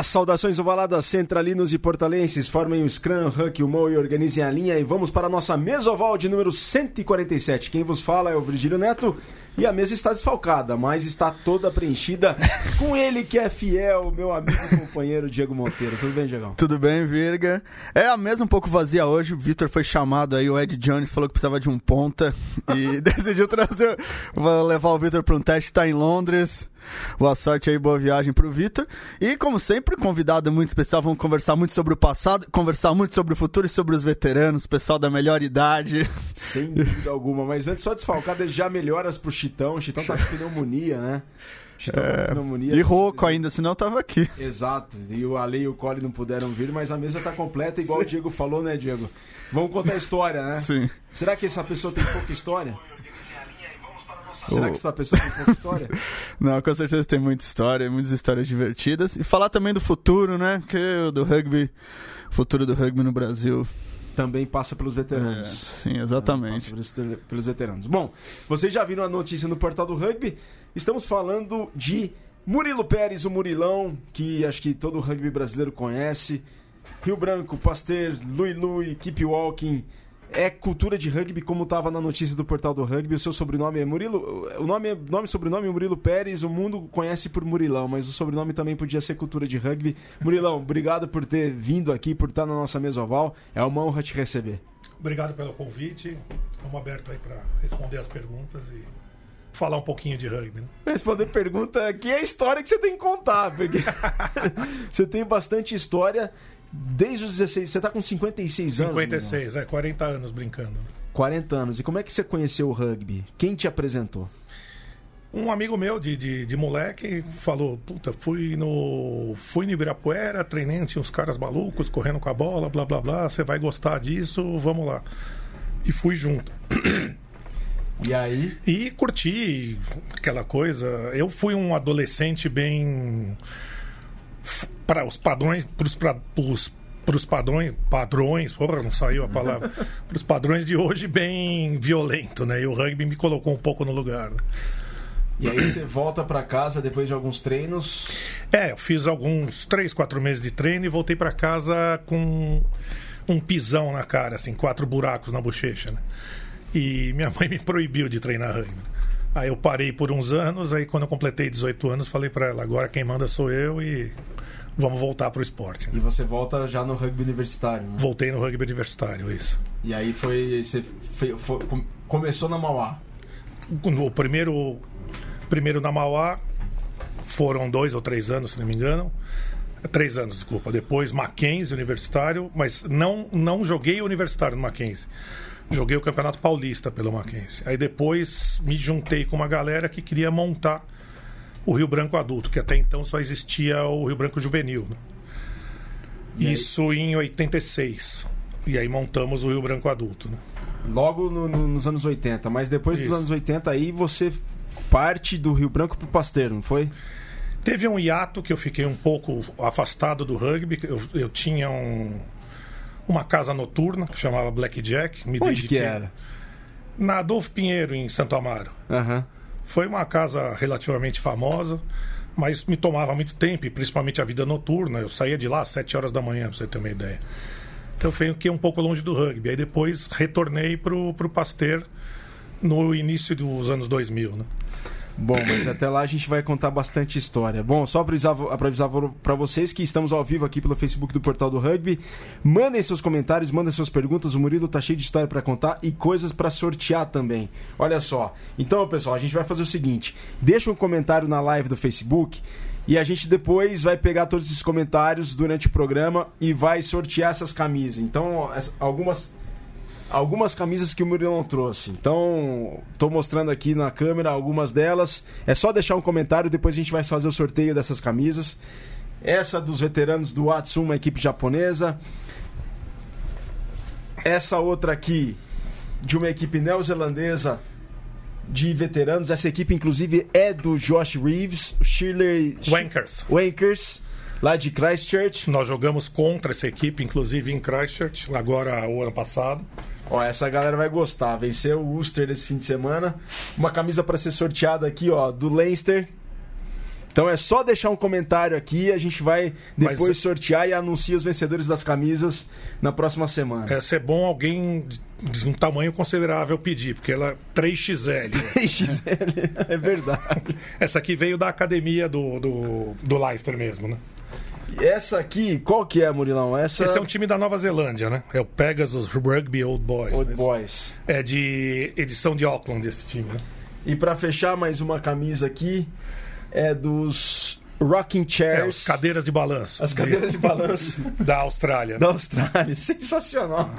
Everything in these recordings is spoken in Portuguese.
Olá, saudações ovaladas centralinos e portalenses. Formem o Scrum, Huck, o Mo e organizem a linha e vamos para a nossa mesa oval de número 147. Quem vos fala é o Virgílio Neto e a mesa está desfalcada, mas está toda preenchida com ele que é fiel, meu amigo e companheiro Diego Monteiro. Tudo bem, Diego? Tudo bem, Virga. É a mesa um pouco vazia hoje. O Vitor foi chamado aí, o Ed Jones falou que precisava de um ponta e decidiu trazer. Vou levar o Vitor para um teste, está em Londres. Boa sorte aí, boa viagem pro Vitor. E, como sempre, convidado muito especial, vamos conversar muito sobre o passado, conversar muito sobre o futuro e sobre os veteranos, pessoal da melhor idade. Sem dúvida alguma, mas antes só desfalcar, já melhoras pro Chitão. O Chitão tá com pneumonia, né? Chitão é. E rouco ainda, senão eu tava aqui. Exato. E o Ale e o Cole não puderam vir, mas a mesa tá completa, igual Sim. o Diego falou, né, Diego? Vamos contar a história, né? Sim. Será que essa pessoa tem pouca história? Será que essa pessoa tem pouca história? Não, com certeza tem muita história, muitas histórias divertidas. E falar também do futuro, né? Que do rugby, futuro do rugby no Brasil também passa pelos veteranos. É, sim, exatamente. Passa pelos, pelos, veteranos. Bom, vocês já viram a notícia no portal do rugby. Estamos falando de Murilo Pérez, o Murilão, que acho que todo o rugby brasileiro conhece. Rio Branco, Pasteur, Lui Lui, Keep Walking é cultura de rugby, como estava na notícia do portal do rugby. O seu sobrenome é Murilo. O nome é nome sobrenome é Murilo Pérez. O mundo conhece por Murilão, mas o sobrenome também podia ser cultura de rugby. Murilão, obrigado por ter vindo aqui, por estar na nossa mesa oval. É uma honra te receber. Obrigado pelo convite. Estamos abertos aí para responder as perguntas e falar um pouquinho de rugby. Né? Responder pergunta aqui é a história que você tem que contar, porque você tem bastante história. Desde os 16, você está com 56 anos? 56, é, 40 anos brincando. 40 anos. E como é que você conheceu o rugby? Quem te apresentou? Um amigo meu de, de, de, moleque falou: Puta, fui no, fui no Ibirapuera, treinei, tinha uns caras malucos correndo com a bola, blá blá blá. Você vai gostar disso, vamos lá. E fui junto. E aí? E curti aquela coisa. Eu fui um adolescente bem para os padrões, para os para os padrões, padrões, porra, não saiu a palavra, para os padrões de hoje bem violento, né? E o rugby me colocou um pouco no lugar. Né? E aí você volta para casa depois de alguns treinos? É, eu fiz alguns três, quatro meses de treino e voltei para casa com um pisão na cara, assim, quatro buracos na bochecha, né? E minha mãe me proibiu de treinar rugby. Aí eu parei por uns anos, aí quando eu completei 18 anos, falei para ela, agora quem manda sou eu e vamos voltar pro esporte. Né? E você volta já no rugby universitário, né? Voltei no rugby universitário, isso. E aí foi. Você foi, foi, começou na Mauá? O primeiro, primeiro na Mauá foram dois ou três anos, se não me engano. Três anos, desculpa. Depois Mackenzie universitário, mas não, não joguei universitário no Mackenzie. Joguei o Campeonato Paulista pelo Mackenzie. Aí depois me juntei com uma galera que queria montar o Rio Branco adulto, que até então só existia o Rio Branco juvenil. Né? Isso em 86. E aí montamos o Rio Branco adulto. Né? Logo no, no, nos anos 80, mas depois Isso. dos anos 80 aí você parte do Rio Branco pro Pasteiro, não foi? Teve um hiato que eu fiquei um pouco afastado do rugby. Eu, eu tinha um, uma casa noturna que chamava Blackjack. Me Onde dediquei... que era? Na Adolfo Pinheiro, em Santo Amaro. Uhum. Foi uma casa relativamente famosa, mas me tomava muito tempo, e principalmente a vida noturna. Eu saía de lá às 7 horas da manhã, pra você ter uma ideia. Então eu fiquei um pouco longe do rugby. Aí depois retornei pro, pro Pasteur no início dos anos 2000, né? Bom, mas até lá a gente vai contar bastante história. Bom, só para avisar, para vocês que estamos ao vivo aqui pelo Facebook do Portal do Rugby. Mandem seus comentários, mandem suas perguntas. O Murilo tá cheio de história para contar e coisas para sortear também. Olha só. Então, pessoal, a gente vai fazer o seguinte: deixa um comentário na live do Facebook. E a gente depois vai pegar todos esses comentários durante o programa e vai sortear essas camisas. Então, algumas algumas camisas que o Murilão trouxe. Então, estou mostrando aqui na câmera algumas delas. É só deixar um comentário, depois a gente vai fazer o sorteio dessas camisas. Essa dos veteranos do Watsu, uma equipe japonesa. Essa outra aqui, de uma equipe neozelandesa de veteranos. Essa equipe, inclusive, é do Josh Reeves, Shirley Wankers. Wankers lá de Christchurch. Nós jogamos contra essa equipe, inclusive em Christchurch, agora o ano passado. Ó, essa galera vai gostar. Venceu o Ulster nesse fim de semana. Uma camisa para ser sorteada aqui, ó, do Leinster. Então é só deixar um comentário aqui, a gente vai depois Mas- sortear e anuncia os vencedores das camisas na próxima semana. Essa é bom alguém de- um tamanho considerável pedir, porque ela é 3XL. XL, é verdade. Essa aqui veio da academia do, do, do Leicester mesmo, né? Essa aqui, qual que é, Murilão? Essa Esse é um time da Nova Zelândia, né? É o Pegasus Rugby Old Boys. Old né? Boys. É de edição de Auckland esse time, né? E pra fechar mais uma camisa aqui é dos Rocking É, Chairs. as cadeiras de balanço. As cadeiras de balanço da Austrália. né? da Austrália. Sensacional.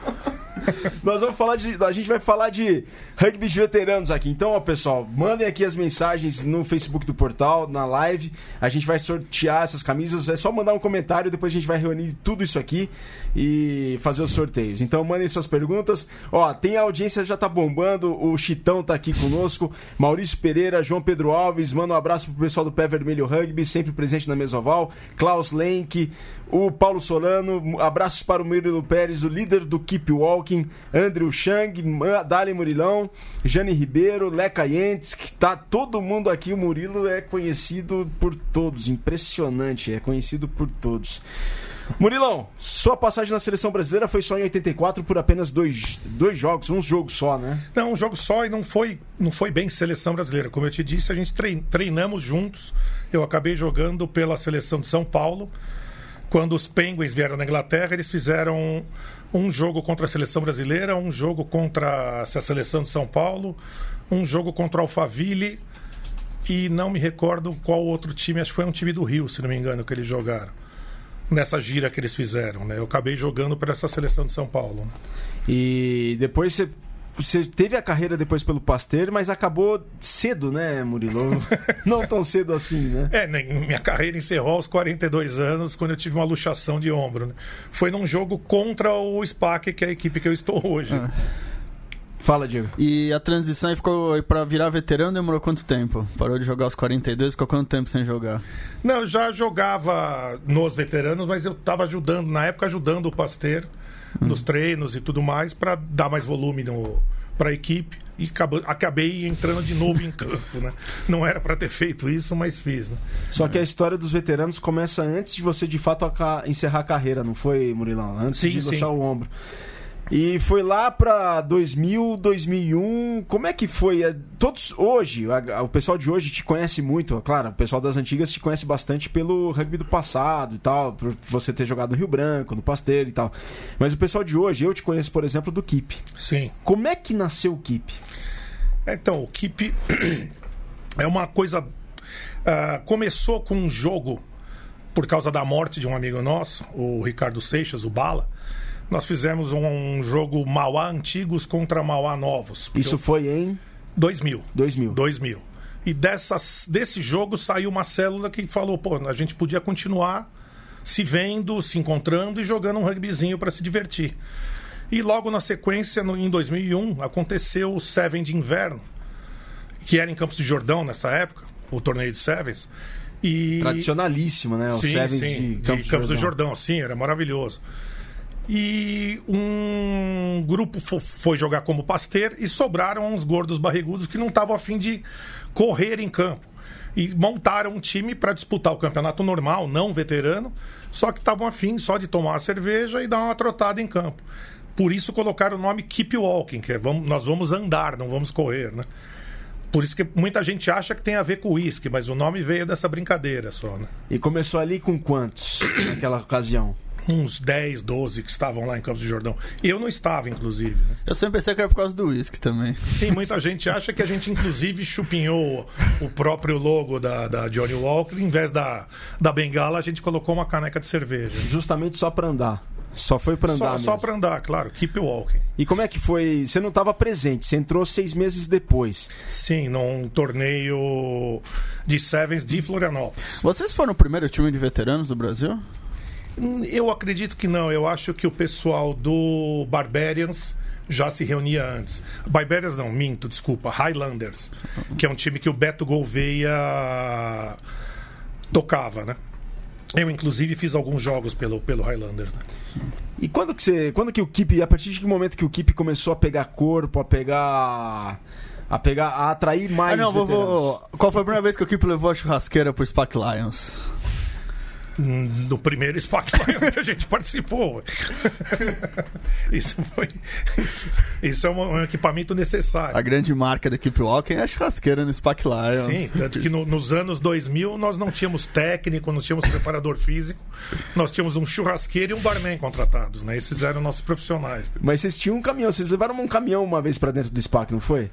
Nós vamos falar de. A gente vai falar de rugby de veteranos aqui. Então, ó, pessoal, mandem aqui as mensagens no Facebook do portal, na live. A gente vai sortear essas camisas. É só mandar um comentário, depois a gente vai reunir tudo isso aqui e fazer os sorteios. Então, mandem suas perguntas. Ó, tem a audiência já tá bombando. O Chitão tá aqui conosco. Maurício Pereira, João Pedro Alves. Manda um abraço pro pessoal do Pé Vermelho Rugby, sempre presente na Mesoval. Klaus Lenk, o Paulo Solano. Abraços para o Murilo Pérez, o líder do Keep Walking. Andrew Chang, Dali Murilão, Jane Ribeiro, Leca Yentes, que tá todo mundo aqui. O Murilo é conhecido por todos. Impressionante, é conhecido por todos. Murilão, sua passagem na seleção brasileira foi só em 84 por apenas dois, dois jogos, um jogo só, né? Não, um jogo só e não foi, não foi bem seleção brasileira. Como eu te disse, a gente trein- treinamos juntos. Eu acabei jogando pela seleção de São Paulo. Quando os Penguins vieram na Inglaterra, eles fizeram um jogo contra a seleção brasileira, um jogo contra a seleção de São Paulo, um jogo contra o Alphaville e não me recordo qual outro time, acho que foi um time do Rio, se não me engano, que eles jogaram. Nessa gira que eles fizeram, né? Eu acabei jogando para essa seleção de São Paulo. né? E depois você, você teve a carreira depois pelo Pasteur, mas acabou cedo, né, Murilo? Não tão cedo assim, né? É, minha carreira encerrou aos 42 anos, quando eu tive uma luxação de ombro. né? Foi num jogo contra o SPAC, que é a equipe que eu estou hoje. Fala, Diego. E a transição aí ficou pra virar veterano demorou quanto tempo? Parou de jogar aos 42, ficou quanto tempo sem jogar? Não, eu já jogava nos veteranos, mas eu estava ajudando, na época, ajudando o Pasteur nos treinos e tudo mais, para dar mais volume para a equipe. E acabei entrando de novo em campo, né? Não era para ter feito isso, mas fiz. Né? Só que a história dos veteranos começa antes de você de fato encerrar a carreira, não foi, Murilão? Antes Sim, de sim. luxar o ombro. E foi lá pra 2000, 2001. Como é que foi? É, Todos hoje, o pessoal de hoje te conhece muito, claro, o pessoal das antigas te conhece bastante pelo rugby do passado e tal, por você ter jogado no Rio Branco, no Pasteiro e tal. Mas o pessoal de hoje, eu te conheço, por exemplo, do Keep. Sim. Como é que nasceu o Keep? Então, o Keep é uma coisa. ah, começou com um jogo por causa da morte de um amigo nosso, o Ricardo Seixas, o Bala. Nós fizemos um jogo Mauá antigos contra Mauá novos. Isso eu- foi em 2000. 2000. 2000. E dessas, desse jogo saiu uma célula que falou: pô, a gente podia continuar se vendo, se encontrando e jogando um rugbyzinho para se divertir. E logo na sequência, no- em 2001, aconteceu o Seven de inverno, que era em Campos de Jordão nessa época, o torneio de Sevens. E... Tradicionalíssimo, né? O Sim, Sevens sim, de Campos, do Jordão, sim, era maravilhoso. E um grupo fo- foi jogar como Pasteur e sobraram uns gordos barrigudos que não estavam a fim de correr em campo. E montaram um time para disputar o campeonato normal, não veterano, só que estavam afim só de tomar uma cerveja e dar uma trotada em campo. Por isso colocaram o nome Keep Walking, que é vamos, nós vamos andar, não vamos correr, né? Por isso que muita gente acha que tem a ver com uísque, mas o nome veio dessa brincadeira só, né? E começou ali com quantos naquela ocasião? Uns 10, 12 que estavam lá em Campos de Jordão. Eu não estava, inclusive. né? Eu sempre pensei que era por causa do uísque também. Sim, muita gente acha que a gente, inclusive, chupinhou o próprio logo da, da Johnny Walker. Em vez da, da bengala, a gente colocou uma caneca de cerveja. Justamente só pra andar. Só foi pra andar Só, mesmo. só para andar, claro. Keep walking. E como é que foi? Você não estava presente, você entrou seis meses depois. Sim, num torneio de Sevens de Florianópolis. Vocês foram o primeiro time de veteranos do Brasil? Eu acredito que não. Eu acho que o pessoal do Barbarians já se reunia antes. Barbarians não, minto, desculpa. Highlanders, que é um time que o Beto Gouveia tocava, né? Eu, inclusive, fiz alguns jogos pelo, pelo Highlanders. Né? E quando que você. Quando que o Keep. A partir de que momento que o Keep começou a pegar corpo, a pegar A pegar, a atrair mais Ah, não, vou, vou- Qual foi a primeira vez que o Keep levou a churrasqueira pro Spac Lions? No primeiro Spac Lions que a gente participou. Isso foi. Isso, isso é um, um equipamento necessário. A grande marca da Keep Walking é a churrasqueira no Spac Lions. Sim, tanto que no- nos anos 2000 nós não tínhamos técnico, não tínhamos preparador físico, nós tínhamos um churrasqueiro e um barman contratados, né? Esses eram nossos profissionais. Mas vocês tinham um caminhão, vocês levaram um caminhão uma vez pra dentro do SPAC, não foi?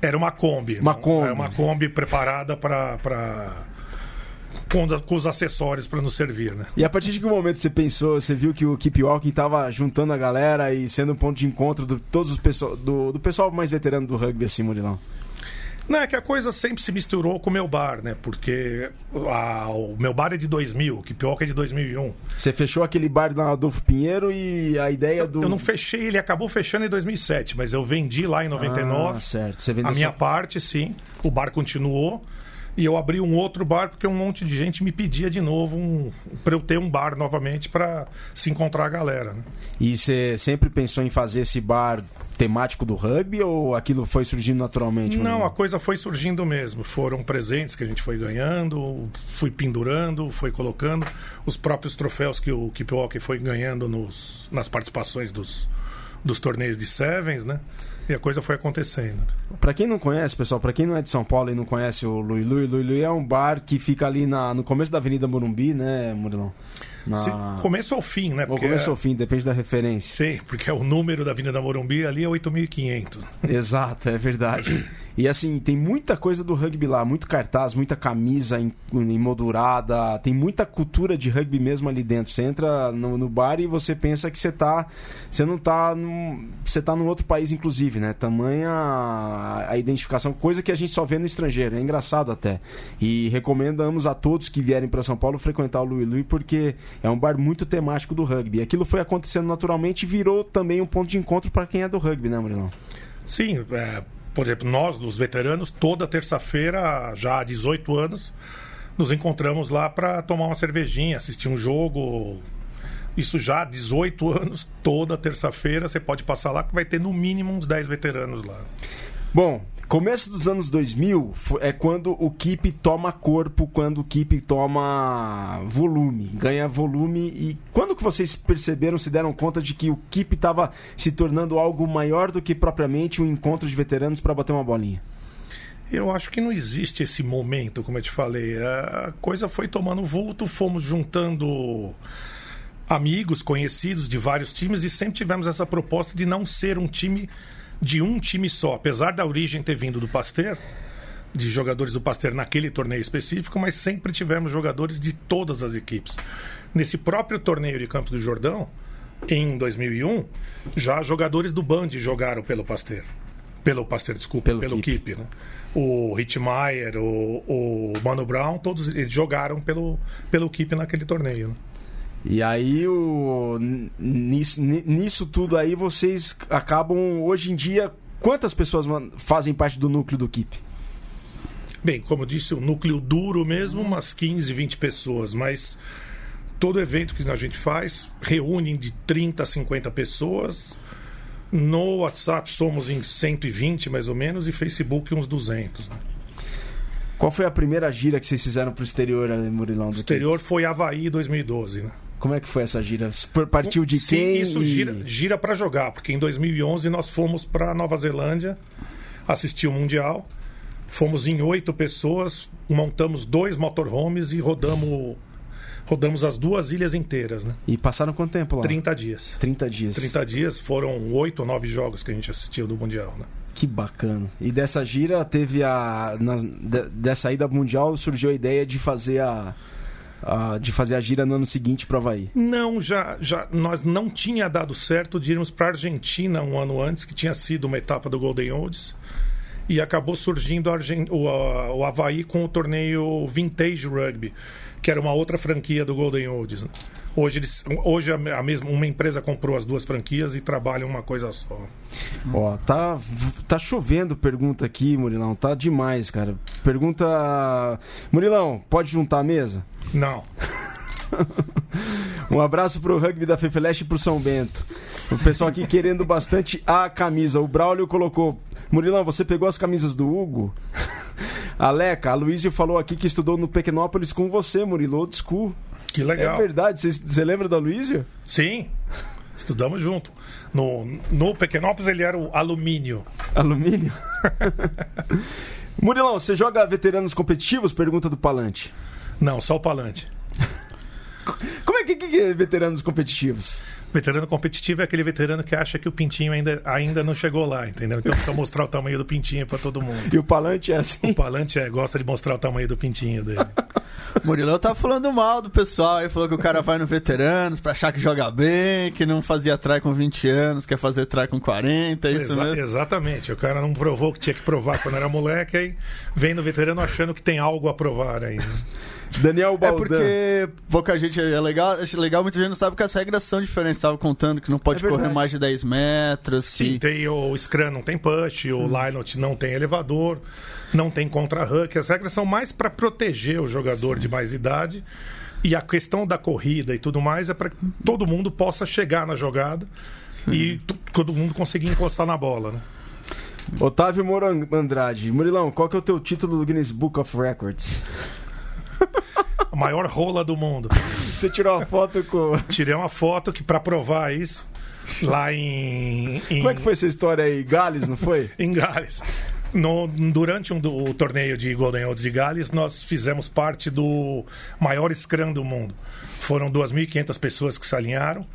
Era uma Kombi. Uma. Kombi. Era uma Kombi preparada para. Os- com os acessórios para nos servir, né? E a partir de que momento você pensou, você viu que o Keep Walking tava juntando a galera e sendo um ponto de encontro do todos os pessoal, do, do pessoal mais veterano do rugby assim, Murilão? Não, é que a coisa sempre se misturou com o meu bar, né? Porque a- o meu bar é de 2000, o Kipioca é de 2001. Você fechou aquele bar na Adolfo Pinheiro e a ideia do Eu não fechei, ele acabou fechando em 2007, mas eu vendi lá em 99. Ah, certo. Você vendeu A minha parte, sim. O bar continuou. E eu abri um outro bar porque um monte de gente me pedia de novo um, para eu ter um bar novamente para se encontrar a galera. né? E você sempre pensou em fazer esse bar temático do rugby ou aquilo foi surgindo naturalmente? Não, a coisa foi surgindo mesmo. Foram presentes que a gente foi ganhando, fui pendurando, foi colocando os próprios troféus que o Keep Walker foi ganhando nos, nas participações dos, dos torneios de Sevens, né? E a coisa foi acontecendo. Pra quem não conhece, pessoal, pra quem não é de São Paulo e não conhece o Lui Lui, Lui Lui é um bar que fica ali na, no começo da Avenida Morumbi, né, Murilão? Na... Se- começo ao fim, né? Ou começo ao fim, depende da referência. Sim, porque é o número da Avenida Morumbi ali é 8.500. Exato, é verdade. E assim, tem muita coisa do rugby lá, muito cartaz, muita camisa em- emoldurada, tem muita cultura de rugby mesmo ali dentro. Você entra no, no bar e você pensa que você tá. Você não tá num. Você tá num outro país, inclusive, né? Tamanha a, a identificação, coisa que a gente só vê no estrangeiro. É engraçado até. E recomendamos a todos que vierem para São Paulo frequentar o Louis Louis, porque é um bar muito temático do rugby. E aquilo foi acontecendo naturalmente e virou também um ponto de encontro para quem é do rugby, né, Murilão? Sim, é, por exemplo, nós, dos veteranos, toda terça-feira, já há 18 anos, nos encontramos lá para tomar uma cervejinha, assistir um jogo. Isso já há 18 anos, toda terça-feira você pode passar lá que vai ter no mínimo uns 10 veteranos lá. Bom, começo dos anos 2000 fo- é quando o Keep toma corpo, quando o Keep toma volume, ganha volume. E quando que vocês perceberam, se deram conta de que o Keep estava se tornando algo maior do que propriamente um encontro de veteranos para bater uma bolinha? Eu acho que não existe esse momento, como eu te falei. A coisa foi tomando vulto, fomos juntando amigos, conhecidos de vários times e sempre tivemos essa proposta de não ser um time de um time só. Apesar da origem ter vindo do Pasteur, de jogadores do Pasteur naquele torneio específico, mas sempre tivemos jogadores de todas as equipes. Nesse próprio torneio de Campos do Jordão, em 2001, já jogadores do Band jogaram pelo Pasteur. Pelo Pasteur, desculpa, Pelo pelo. Keep, né? O Hitmaier, o, o Mano Brown, todos eles jogaram pelo, pelo Keep naquele torneio. né? E aí, o, nisso, ni- nisso tudo aí, vocês acabam, hoje em dia, quantas pessoas fazem parte do núcleo do Keep? Bem, como eu disse, o núcleo duro mesmo, umas 15, 20 pessoas, mas todo evento que a gente faz reúne de 30 a 50 pessoas. No WhatsApp somos em 120 mais ou menos e Facebook uns 200. Né? Qual foi a primeira gira que vocês fizeram pro exterior, né, Murilão? O exterior foi Havaí 2012. Né? Como é que foi essa gira? Partiu de Sim, quem? isso gira, gira para jogar, porque em 2011 nós fomos para Nova Zelândia assistir o Mundial. Fomos em oito pessoas, montamos dois motorhomes e rodamos, rodamos as duas ilhas inteiras, né? E passaram quanto tempo lá? 30 dias. 30 dias. 30 dias foram oito ou nove jogos que a gente assistiu do Mundial, né? Que bacana. E dessa gira teve a. na- de- dessa ida mundial surgiu a ideia de fazer a. a- de fazer a gira no ano seguinte pro Havaí. Não, já, já nós não tinha dado certo de irmos para Argentina um ano antes, que tinha sido uma etapa do Golden Olds. E acabou surgindo a o, a- o Havaí com o torneio Vintage Rugby, que era uma outra franquia do Golden Olds. né? Hoje, eles, hoje a, mesma, uma empresa comprou as duas franquias e trabalham uma coisa só. Ó, tá, tá chovendo pergunta aqui, Murilão. Tá demais, cara. Pergunta. Murilão, pode juntar a mesa? Não. Um abraço pro rugby da Fefeleste e pro São Bento. O pessoal aqui querendo bastante a camisa. O Braulio colocou. Murilão, você pegou as camisas do Hugo? Aleca, a Luísio falou aqui que estudou no Pequenópolis com você, Murilo, old school. Que legal. É verdade, você lembra da Luísio? Sim, estudamos junto. No, no Pequenópolis ele era o alumínio. Alumínio? Murilão, você joga veteranos competitivos? Pergunta do Palante. Não, só o Palante. É que, que é veteranos competitivos? Veterano competitivo é aquele veterano que acha que o pintinho ainda, ainda não chegou lá, entendeu? Então precisa mostrar o tamanho do pintinho para todo mundo. E o Palante é assim? O Palante é, gosta de mostrar o tamanho do pintinho dele. Murilão tá falando mal do pessoal aí, falou que o cara vai no veteranos pra achar que joga bem, que não fazia try com 20 anos, quer fazer try com 40, é isso Exa mesmo? Exatamente. O cara não provou o que tinha que provar quando era moleque, aí vem no veterano achando que tem algo a provar ainda. Daniel É Baldan. porque pouca gente é legal, acho legal, muita gente não sabe que as regras são diferentes. Tava contando que não pode É correr mais de 10 metros. Sim, que... tem o Scrum não tem push, o Linot não tem elevador, não tem contra-hook. As regras são mais para proteger o jogador de mais idade. E a questão da corrida e tudo mais é para que todo mundo possa chegar na jogada e tu- todo mundo conseguir encostar na bola. Né? Otávio Moro Andrade. Murilão, qual que é o teu título do Guinness Book of Records? A maior rola do mundo. Você tirou uma foto com... Tirei uma foto que para provar isso lá em, em Como é que foi essa história aí? Gales, não foi? em Gales. No- durante um do, o torneio de Golden Olds de Gales, nós fizemos parte do maior scrum do mundo. Foram 2.500 pessoas que se alinharam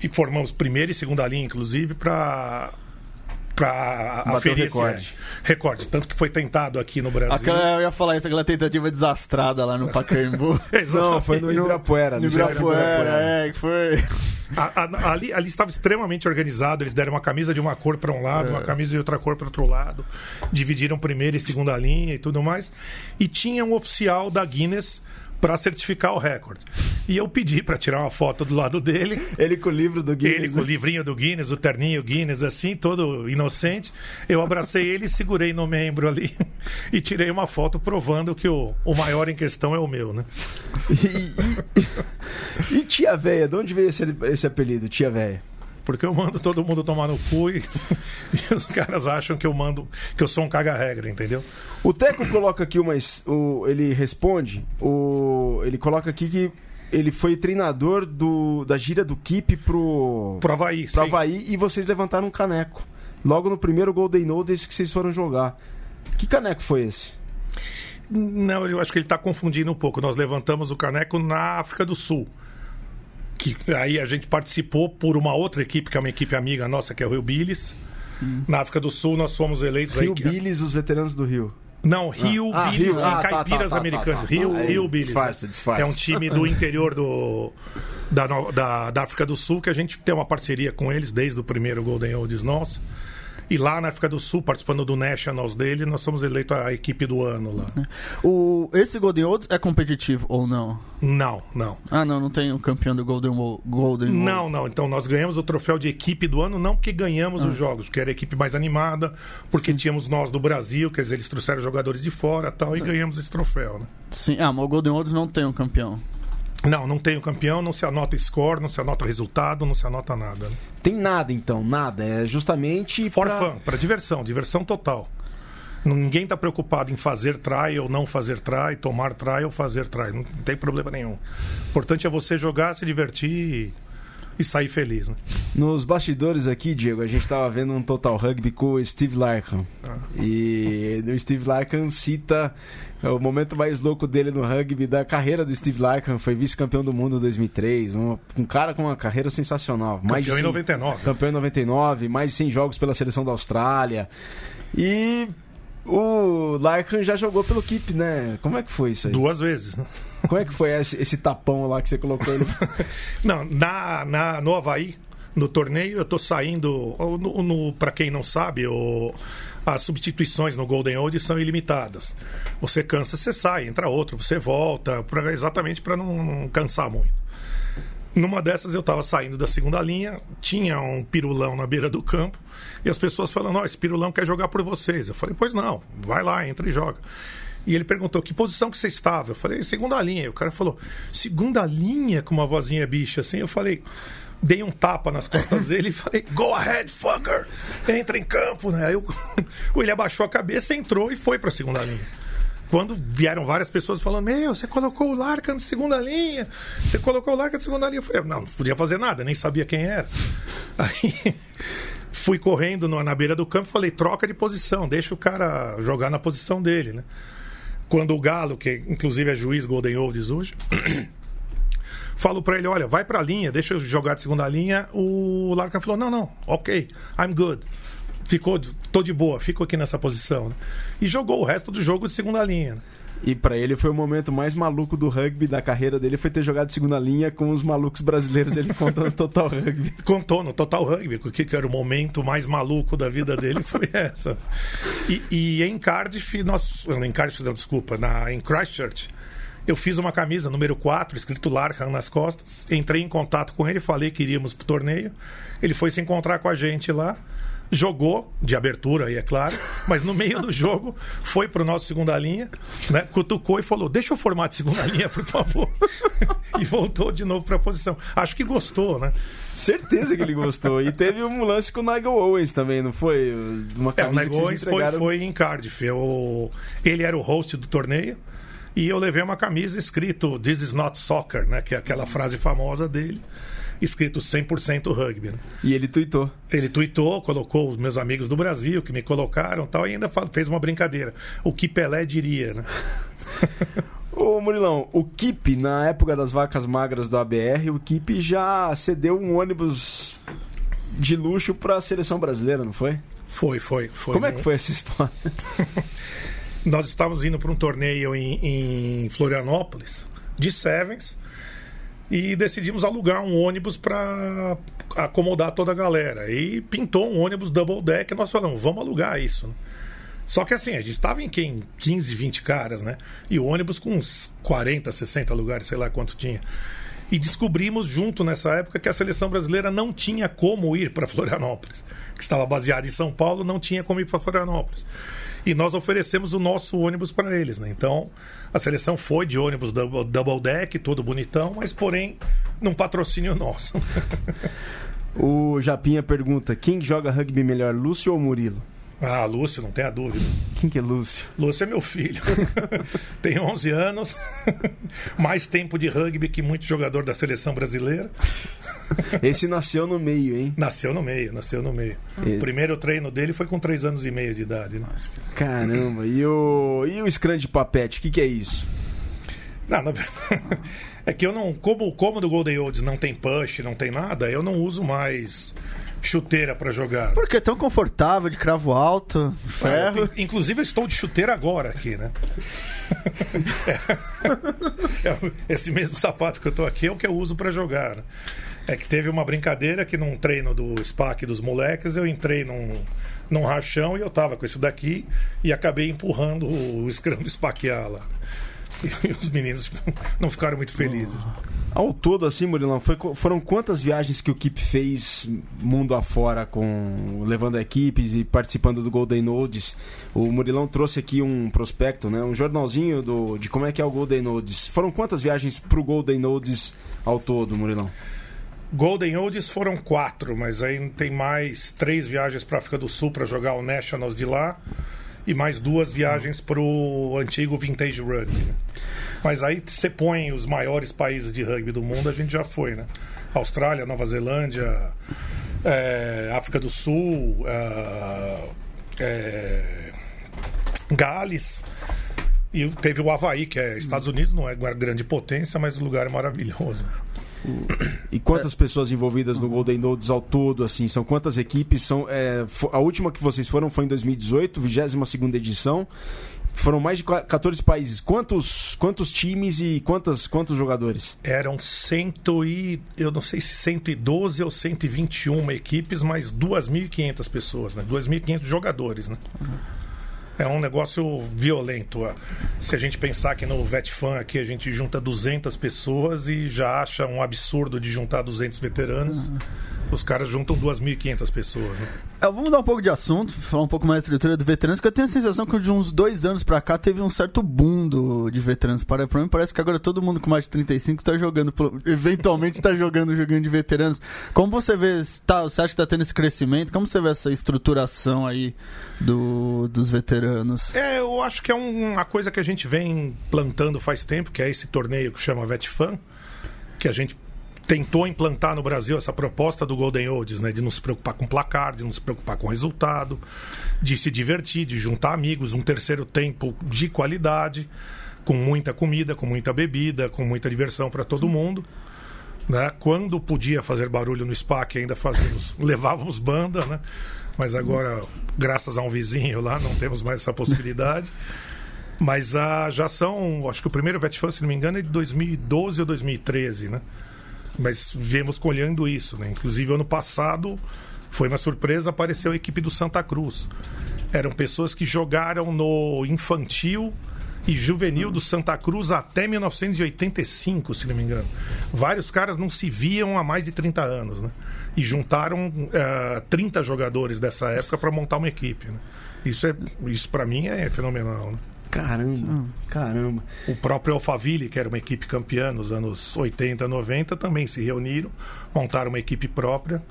e formamos primeira e segunda linha, inclusive, para para aferir esse recorde. recorde. Tanto que foi tentado aqui no Brasil. Aquela, eu ia falar isso, aquela tentativa desastrada lá no Pacaembu. Não, foi no Ibirapuera. no Ibirapuera, é, que foi. A- a- ali, ali estava extremamente organizado. Eles deram uma camisa de uma cor para um lado, uma camisa de outra cor para outro lado. Dividiram primeira e segunda linha e tudo mais. E tinha um oficial da Guinness para certificar o recorde. E eu pedi para tirar uma foto do lado dele. Ele com o livro do Guinness. Ele com o livrinho do Guinness, o terninho Guinness, assim, todo inocente. Eu abracei ele segurei no membro ali. E tirei uma foto provando que o, o maior em questão é o meu, né? E, e- e Tia Véia? De onde veio esse, esse apelido, Tia Véia? Porque eu mando todo mundo tomar no cu e, e os caras acham que eu mando, que eu sou um caga-regra, entendeu? O Teco coloca aqui uma. O, ele responde. O, ele coloca aqui que ele foi treinador do, da gira do Keep pro, Pro Havaí. pro. Havaí e vocês levantaram um caneco. Logo no primeiro Golden Oldies que vocês foram jogar. Que caneco foi esse? Não, eu acho que ele está confundindo um pouco. Nós levantamos o caneco na África do Sul. Que aí a gente participou por uma outra equipe, que é uma equipe amiga nossa, que é o Rio Billis. Na África do Sul nós fomos eleitos aí. Rio que- Billis, os veteranos do Rio. Não, Rio Ah, Billis, Rio. de Ah, tá, caipiras tá, tá, americanos. tá, tá. Rio, Aí, Rio Billis. disfarça, disfarça. É um time do interior do, da, da, da África do Sul que a gente tem uma parceria com eles desde o primeiro Golden Oldies nosso. E lá na África do Sul, participando do Nationals dele, nós somos eleitos a equipe do ano lá. O, esse Golden Olds é competitivo ou não? Não, não. Ah, não, não tem o campeão do Golden Wo- Golden Olds. Não, não. Então nós ganhamos o troféu de equipe do ano, não porque ganhamos Ah. os jogos, porque era a equipe mais animada, porque tínhamos nós do Brasil, quer dizer, eles trouxeram jogadores de fora tal, e ganhamos esse troféu, né? Sim, ah, mas o Golden Olds não tem um campeão. Não, não tem o campeão, não se anota score, não se anota resultado, não se anota nada. Né? Tem nada então, nada. É justamente. For pra- fun, para diversão, diversão total. Ninguém está preocupado em fazer try ou não fazer try, tomar try ou fazer try. Não tem problema nenhum. O importante é você jogar, se divertir e, e sair feliz. Né? Nos bastidores aqui, Diego, a gente tava vendo um Total Rugby com o Steve Larkham. Ah. E o Steve Larkham cita o momento mais louco dele no rugby da carreira do Steve Larkham. Foi vice-campeão do mundo em 2003. Um, um cara com uma carreira sensacional. mais de Campeão em 100 99. Campeão em 99, mais de 100 jogos pela seleção da Austrália. E o Larkham já jogou pelo Keep, né? Como é que foi isso aí? Duas vezes. Né? Como é que foi esse, esse tapão lá que você colocou ele? Não, na, na, no Havaí, no torneio, eu tô saindo. No, no, para quem não sabe, o, as substituições no Golden Old são ilimitadas. Você cansa, você sai, entra outro, você volta, pra, exatamente para não, não cansar muito. Numa dessas eu estava saindo da segunda linha, tinha um pirulão na beira do campo, e as pessoas falando, ó, esse pirulão quer jogar por vocês. Eu falei, pois não, vai lá, entra e joga. E ele perguntou, que posição que você estava? Eu falei, segunda linha. E o cara falou, segunda linha com uma vozinha bicha assim? Eu falei, dei um tapa nas costas dele e falei, go ahead, fucker! Entra em campo, né? Aí o, ele abaixou a cabeça, entrou e foi pra segunda linha. Quando vieram várias pessoas falando, meu, você colocou o Larca na segunda linha, você colocou o Larca na segunda linha. Eu falei, não, não podia fazer nada, nem sabia quem era. Aí fui correndo na beira do campo falei, troca de posição, deixa o cara jogar na posição dele, né? Quando o Galo, que inclusive é juiz Golden Olds hoje, falo para ele, olha, vai para a linha, deixa eu jogar de segunda linha. O Larkin falou, não, não, ok, I'm good. Ficou, tô de boa, fico aqui nessa posição. Né? E jogou o resto do jogo de segunda linha. E para ele foi o momento mais maluco do rugby da carreira dele, foi ter jogado segunda linha com os malucos brasileiros. Ele conta no Total Rugby. Contou no Total Rugby, o que era o momento mais maluco da vida dele foi essa. E, e em Cardiff, nós, em Cardiff, não, desculpa, na, em Christchurch, eu fiz uma camisa número 4, escrito Larkham nas costas. Entrei em contato com ele, falei que iríamos pro torneio. Ele foi se encontrar com a gente lá jogou de abertura aí, é claro, mas no meio do jogo foi pro nosso segunda linha, né? Cutucou e falou: "Deixa eu formar de segunda linha, por favor". e voltou de novo para a posição. Acho que gostou, né? Certeza que ele gostou. E teve um lance com o Nigel Owens também, não foi? Uma é, o Nigel Owens entregaram... foi, foi em Cardiff. Eu... Ele era o host do torneio. E eu levei uma camisa escrito This is not soccer, né? Que é aquela frase famosa dele escrito 100% rugby. Né? E ele tuitou. Ele tuitou, colocou os meus amigos do Brasil que me colocaram tal, e ainda fez uma brincadeira. O que Pelé diria, né? Ô Murilão, o Kip, na época das vacas magras do ABR, o Kip já cedeu um ônibus de luxo para a seleção brasileira, não foi? Foi, foi, foi. Como é que foi essa história? Nós estávamos indo para um torneio em, em Florianópolis, de Sevens, e decidimos alugar um ônibus para acomodar toda a galera. E pintou um ônibus double deck e nós falamos, vamos alugar isso. Só que assim, a gente estava em quem? 15, 20 caras, né? E o ônibus com uns 40, 60 lugares, sei lá quanto tinha. E descobrimos junto nessa época que a seleção brasileira não tinha como ir para Florianópolis, que estava baseada em São Paulo, não tinha como ir para Florianópolis e nós oferecemos o nosso ônibus para eles. Né? Então, a seleção foi de ônibus double, double deck, todo bonitão, mas porém, num patrocínio nosso. o Japinha pergunta: quem joga rugby melhor, Lúcio ou Murilo? Ah, Lúcio, não tem a dúvida. Quem que é Lúcio? Lúcio é meu filho. tem 11 anos, mais tempo de rugby que muito jogador da seleção brasileira. Esse nasceu no meio, hein? Nasceu no meio, nasceu no meio. O primeiro treino dele foi com 3 anos e meio de idade. Né? Caramba, e o, e o Scrum de papete, o que, que é isso? Não, na verdade, é que eu não. Como, como do Golden Olds não tem push, não tem nada, eu não uso mais chuteira para jogar. Porque é tão confortável, de cravo alto, ferro. Ah, inclusive, eu estou de chuteira agora aqui, né? é, é, esse mesmo sapato que eu estou aqui é o que eu uso para jogar. Né? É que teve uma brincadeira que num treino do SPAC dos moleques, eu entrei num, num rachão e eu tava com isso daqui e acabei empurrando o, o scrum do SPAC lá. E os meninos não ficaram muito felizes. Ao todo, assim, Murilão, foi, foram quantas viagens que o Keep fez mundo afora, com, levando equipes e participando do Golden Nodes? O Murilão trouxe aqui um prospecto, né, um jornalzinho do, de como é que é o Golden Nodes. Foram quantas viagens para o Golden Nodes ao todo, Murilão? Golden Olds foram quatro, mas aí tem mais três viagens para a África do Sul para jogar o Nationals de lá e mais duas viagens para o antigo Vintage Rugby. Mas aí você põe os maiores países de rugby do mundo, a gente já foi, né? Austrália, Nova Zelândia, é, África do Sul, é, é, Gales. E teve o Havaí, que é Estados Unidos, não é grande potência, mas o lugar é maravilhoso. E quantas pessoas envolvidas no Golden Nodes ao todo, assim? São quantas equipes? São, é, a última que vocês foram foi em 2018, 22 edição. Foram mais de 14 países. Quantos, quantos times e quantas, quantos jogadores? Eram cento e, eu não sei se 112 ou 121 equipes, mas 2.500 pessoas, né? 2.500 jogadores, né? Uhum. É um negócio violento. Se a gente pensar que no VetFan aqui a gente junta 200 pessoas e já acha um absurdo de juntar 200 veteranos. Uhum. Os caras juntam 2.500 pessoas. Né? É, vamos mudar um pouco de assunto, falar um pouco mais da estrutura do veteranos, que eu tenho a sensação que de uns dois anos pra cá teve um certo boom do, de veteranos. Para, mim parece que agora todo mundo com mais de 35 tá jogando, eventualmente tá jogando joguinho de veteranos. Como você vê, tá, você acha que tá tendo esse crescimento? Como você vê essa estruturação aí do, dos veteranos? É, eu acho que é uma coisa que a gente vem plantando faz tempo, que é esse torneio que chama VetFan, que a gente tentou implantar no Brasil essa proposta do Golden Olds, né? De não se preocupar com placar, de não se preocupar com resultado, de se divertir, de juntar amigos, um terceiro tempo de qualidade, com muita comida, com muita bebida, com muita diversão para todo mundo. Né? Quando podia fazer barulho no SPAC, ainda fazíamos, levávamos banda, né? Mas agora, graças a um vizinho lá, não temos mais essa possibilidade. Mas ah, já são, acho que o primeiro VetFan, se não me engano, é de 2012 ou 2013, né? Mas viemos colhendo isso, né? Inclusive, ano passado, foi uma surpresa, apareceu a equipe do Santa Cruz. Eram pessoas que jogaram no infantil e juvenil do Santa Cruz até 1985, se não me engano. Vários caras não se viam há mais de 30 anos, né? E juntaram uh, eh, 30 jogadores dessa época para montar uma equipe. Né? Isso, é, isso para mim é fenomenal, né? Caramba, caramba. O próprio Alphaville, que era uma equipe campeã nos anos 80, 90, também se reuniram, montaram uma equipe própria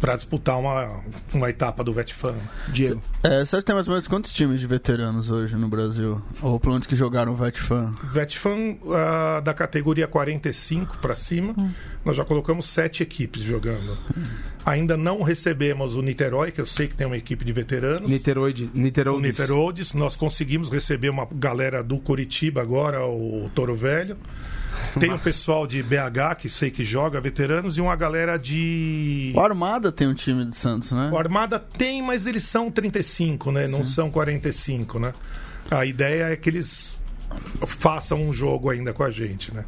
para disputar uma, uma etapa do Vetfan. Diego. É, você tem mais ou menos quantos times de veteranos hoje no Brasil? Ou pelo menos que jogaram Vetfan? Vetfan uh, da categoria 45 para cima, hum. nós já colocamos sete equipes jogando. Hum. Ainda não recebemos o Niterói, que eu sei que tem uma equipe de veteranos. Niteroide, Niteroides. Niteroides. Nós conseguimos receber uma galera do Curitiba agora, o Toro Velho. Tem o pessoal de BH, que sei que joga veteranos, e uma galera de. O Armada tem um time de Santos, né? O Armada tem, mas eles são 35, né? Sim. Não são 45, né? A ideia é que eles façam um jogo ainda com a gente, né?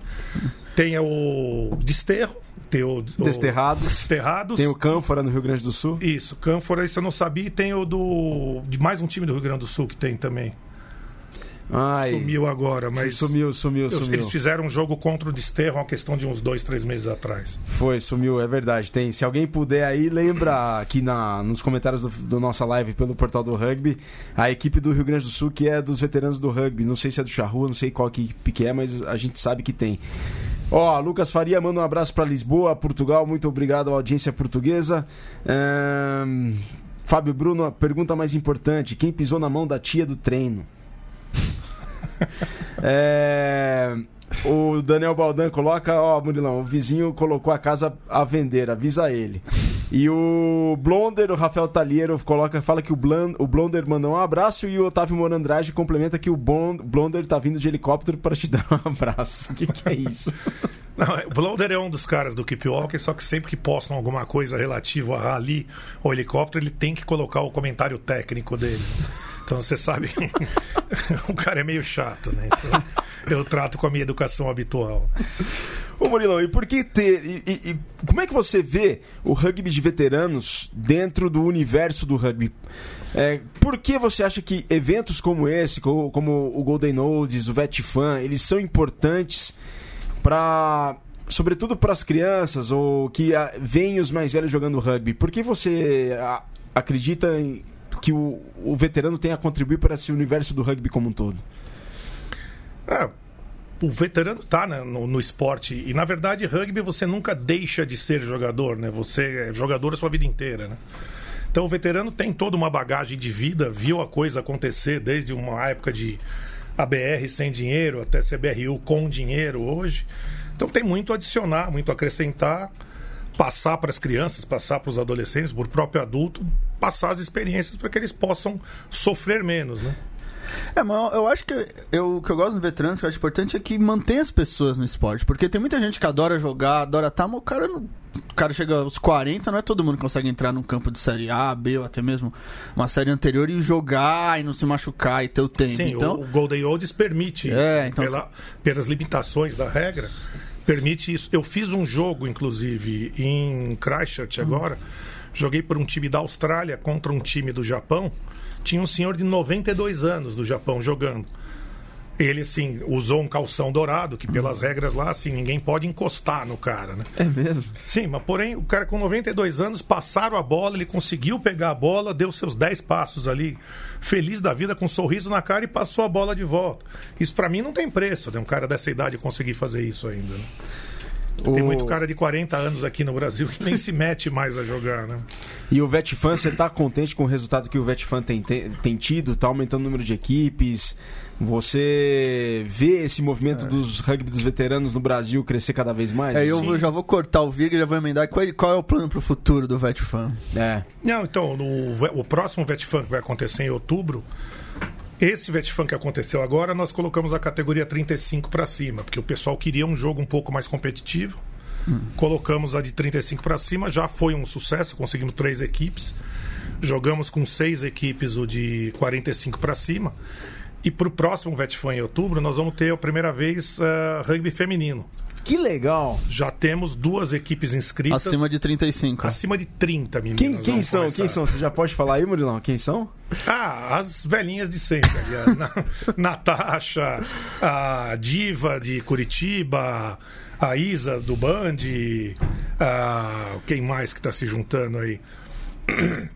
Tem o Desterro, tem o, o Desterrados. Desterrados. Tem o Cânfora no Rio Grande do Sul. Isso, Cânfora, isso eu não sabia. E tem o do. de mais um time do Rio Grande do Sul que tem também. Ai, sumiu agora, mas. Sumiu, sumiu, sumiu. Eles fizeram um jogo contra o Desterro, uma questão de uns dois, três meses atrás. Foi, sumiu, é verdade. Tem. Se alguém puder aí, lembra aqui na, nos comentários do, do nossa live pelo portal do rugby, a equipe do Rio Grande do Sul, que é dos veteranos do rugby. Não sei se é do Charrua, não sei qual equipe que é, mas a gente sabe que tem. Ó, Lucas Faria manda um abraço para Lisboa, Portugal. Muito obrigado à audiência portuguesa. Um, Fábio Bruno, a pergunta mais importante: quem pisou na mão da tia do treino? é, o Daniel Baldan coloca, ó, Murilão, o vizinho colocou a casa a vender, avisa ele. E o Blonder, o Rafael Talheiro, coloca, fala que o, Blan, o Blonder mandou um abraço e o Otávio Morandrade complementa que o Blonder tá vindo de helicóptero para te dar um abraço. O que, que é isso? Não, o Blonder é um dos caras do Keep Walker, só que sempre que postam alguma coisa relativa a rally ou helicóptero, ele tem que colocar o comentário técnico dele. Então você sabe, o cara é meio chato, né? Então, eu trato com a minha educação habitual. Ô Murilão, e por que ter. E, e, e, como é que você vê o rugby de veteranos dentro do universo do rugby? É, por que você acha que eventos como esse, como, como o Golden Olds, o VetFan, eles são importantes para sobretudo para as crianças ou que veem os mais velhos jogando rugby? Por que você acredita em, que o, o veterano tem a contribuir para esse universo do rugby como um todo? É, o veterano está né, no, no, esporte e na verdade rugby você nunca deixa de ser jogador, né? Você é jogador a sua vida inteira, né? Então o veterano tem toda uma bagagem de vida, viu a coisa acontecer desde uma época de ABR sem dinheiro até CBRU com dinheiro hoje. Então tem muito a adicionar, muito a acrescentar passar para as crianças, passar para os adolescentes, para o próprio adulto, passar as experiências para que eles possam sofrer menos, né? É, mas eu acho que eu, o que eu gosto do veteranos, que eu acho importante, é que mantém as pessoas no esporte. Porque tem muita gente que adora jogar, adora estar, tá, mas o cara, o cara chega aos 40, não é todo mundo que consegue entrar num campo de série A, B ou até mesmo uma série anterior e jogar e não se machucar e ter o tempo. Sim, então, o Golden Olds permite é, então... pela, pelas limitações da regra permite isso. Eu fiz um jogo, inclusive, em Christchurch agora. Joguei por um time da Austrália contra um time do Japão. Tinha um senhor de 92 anos do Japão jogando. Ele, assim, usou um calção dourado, que pelas regras lá, assim, ninguém pode encostar no cara, né? É mesmo? Sim, mas porém, o cara com 92 anos, passaram a bola, ele conseguiu pegar a bola, deu seus 10 passos ali, feliz da vida, com um sorriso na cara e passou a bola de volta. Isso para mim não tem preço, né? Um cara dessa idade conseguir fazer isso ainda, né? Tem O- muito cara de 40 anos aqui no Brasil que nem se mete mais a jogar, né? E o Vetfan, você tá contente com o resultado que o Vetfan tem, tem, tem tido? Tá aumentando o número de equipes? Você vê esse movimento dos rugby dos veteranos no Brasil crescer cada vez mais? É, eu vou- já vou cortar o vídeo e já vou emendar. Qual, qual é o plano pro futuro do VetFan? É. Não, então, no, o próximo VetFan que vai acontecer em outubro, esse VetFan que aconteceu agora, nós colocamos a categoria 35 para cima, porque o pessoal queria um jogo um pouco mais competitivo. Colocamos a de 35 para cima, já foi um sucesso, conseguimos três equipes. Jogamos com seis equipes o de 45 para cima. E para o próximo VetFan em outubro, nós vamos ter a primeira vez eh, rugby feminino. Que legal! Já temos duas equipes inscritas. Acima de 35. acima de 30, meninas. Quem, quem são? começar. Quem são? Você já pode falar aí, Murilão? Quem são? Ah, as velhinhas de sempre. a Na- Natasha, a Diva de Curitiba, a Isa do Band, a... quem mais que tá se juntando aí?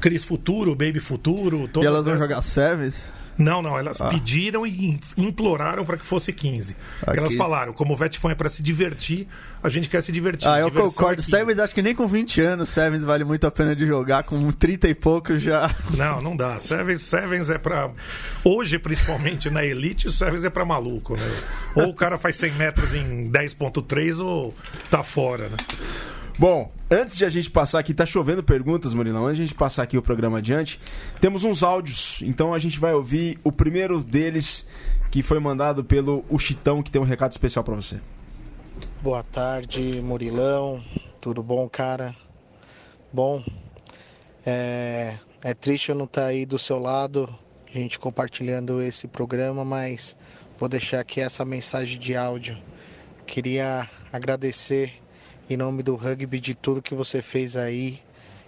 Cris Futuro, Baby Futuro. E elas vão essas. jogar Sevens? Não, não, elas pediram e imploraram para que fosse 15. Aqui. Elas falaram, como o Vetfone é para se divertir, a gente quer se divertir. Ah, eu concordo. é 15. Sevens, acho que nem com 20 anos, Sevens vale muito a pena de jogar. Com 30 e pouco já. Não, não dá. Sevens, Sevens é pra. Hoje, principalmente na Elite, o Sevens é pra maluco, né? Ou o cara faz 100 metros em 10,3 ou tá fora, né? Bom, antes de a gente passar aqui, tá chovendo perguntas, Murilão. Antes de a gente passar aqui o programa adiante, temos uns áudios. Então a gente vai ouvir o primeiro deles, que foi mandado pelo O Chitão, que tem um recado especial pra você. Boa tarde, Murilão. Tudo bom, cara? Bom, é, é triste eu não estar aí do seu lado, a gente compartilhando esse programa, mas vou deixar aqui essa mensagem de áudio. Queria agradecer em nome do rugby de tudo que você fez aí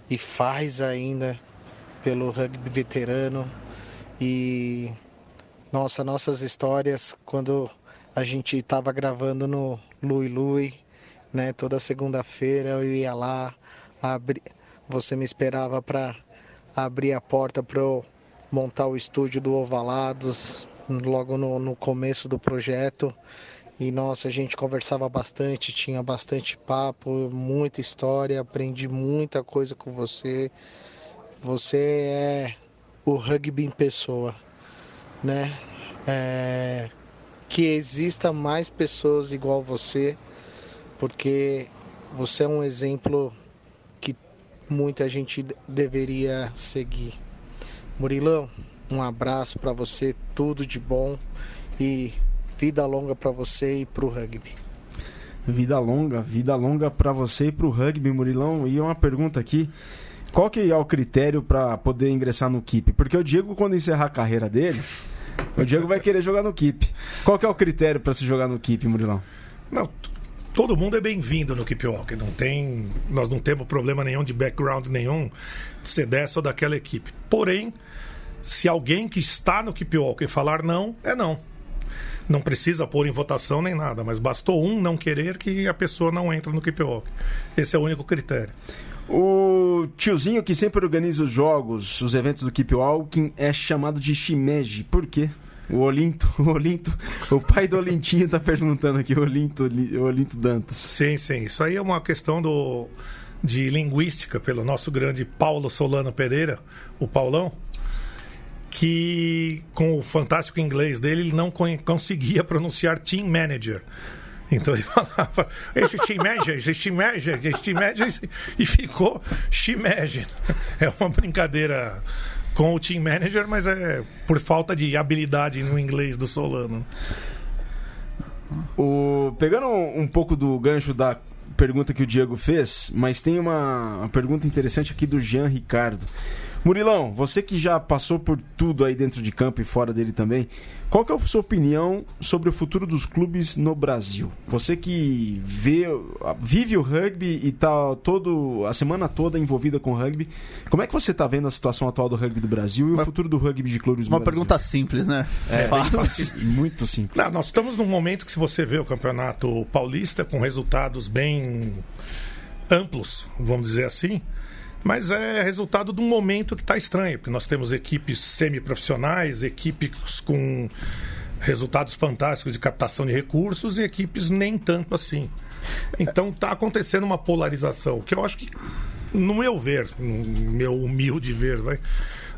e faz ainda pelo rugby veterano e nossa, nossas histórias quando a gente estava gravando no Lui Lui, né? Toda segunda-feira eu ia lá, abri... você me esperava para abrir a porta para eu montar o estúdio do Ovalados, logo no, no começo do projeto. E nossa, a gente conversava bastante, tinha bastante papo, muita história, aprendi muita coisa com você. Você é o rugby em pessoa, né? É, que exista mais pessoas igual você, porque você é um exemplo que muita gente de- deveria seguir. Murilão, um abraço para você, tudo de bom e vida longa para você e para o rugby. Vida longa, vida longa pra você e pro rugby, Murilão. E uma pergunta aqui: qual que é o critério pra poder ingressar no KIP? Porque o Diego, quando encerrar a carreira dele, o Diego vai querer jogar no KIP. Qual que é o critério pra se jogar no KIP, Murilão? Não, todo mundo é bem-vindo no Keep Walker. Não tem, nós não temos problema nenhum de background nenhum de ser dessa ou daquela equipe. Porém, se alguém que está no Keep Walker falar não, é não. Não precisa pôr em votação nem nada, mas bastou um não querer que a pessoa não entra no Keep Walker. Esse é o único critério. O tiozinho que sempre organiza os jogos, os eventos do Keep Walking, é chamado de Shimeji. Por quê? O Olinto, o Olinto, o pai do Olintinho tá perguntando aqui, o Olinto, o Olinto Dantas. Sim, sim. Isso aí é uma questão do, de linguística pelo nosso grande Paulo Solano Pereira, o Paulão, que com o fantástico inglês dele ele não con- conseguia pronunciar team manager. Então ele falava, esse manager, esse manager, esse manager, e ficou shimeji. É uma brincadeira com o team manager, mas é por falta de habilidade no inglês do Solano. O, pegando um pouco do gancho da pergunta que o Diego fez, mas tem uma, uma pergunta interessante aqui do Jean Ricardo. Murilão, você que já passou por tudo aí dentro de campo e fora dele também, qual que é a sua opinião sobre o futuro dos clubes no Brasil? Você que vê, vive o rugby e está todo a semana toda envolvida com o rugby, como é que você está vendo a situação atual do rugby do Brasil e uma, o futuro do rugby de clubes no uma Brasil? Uma pergunta simples, né? É, é muito simples. Não, nós estamos num momento que se você vê o campeonato paulista com resultados bem amplos, vamos dizer assim, mas é resultado de um momento que está estranho, porque nós temos equipes semiprofissionais, equipes com resultados fantásticos de captação de recursos e equipes nem tanto assim. Então está acontecendo uma polarização, que eu acho que, no meu ver, no meu humilde ver, vai,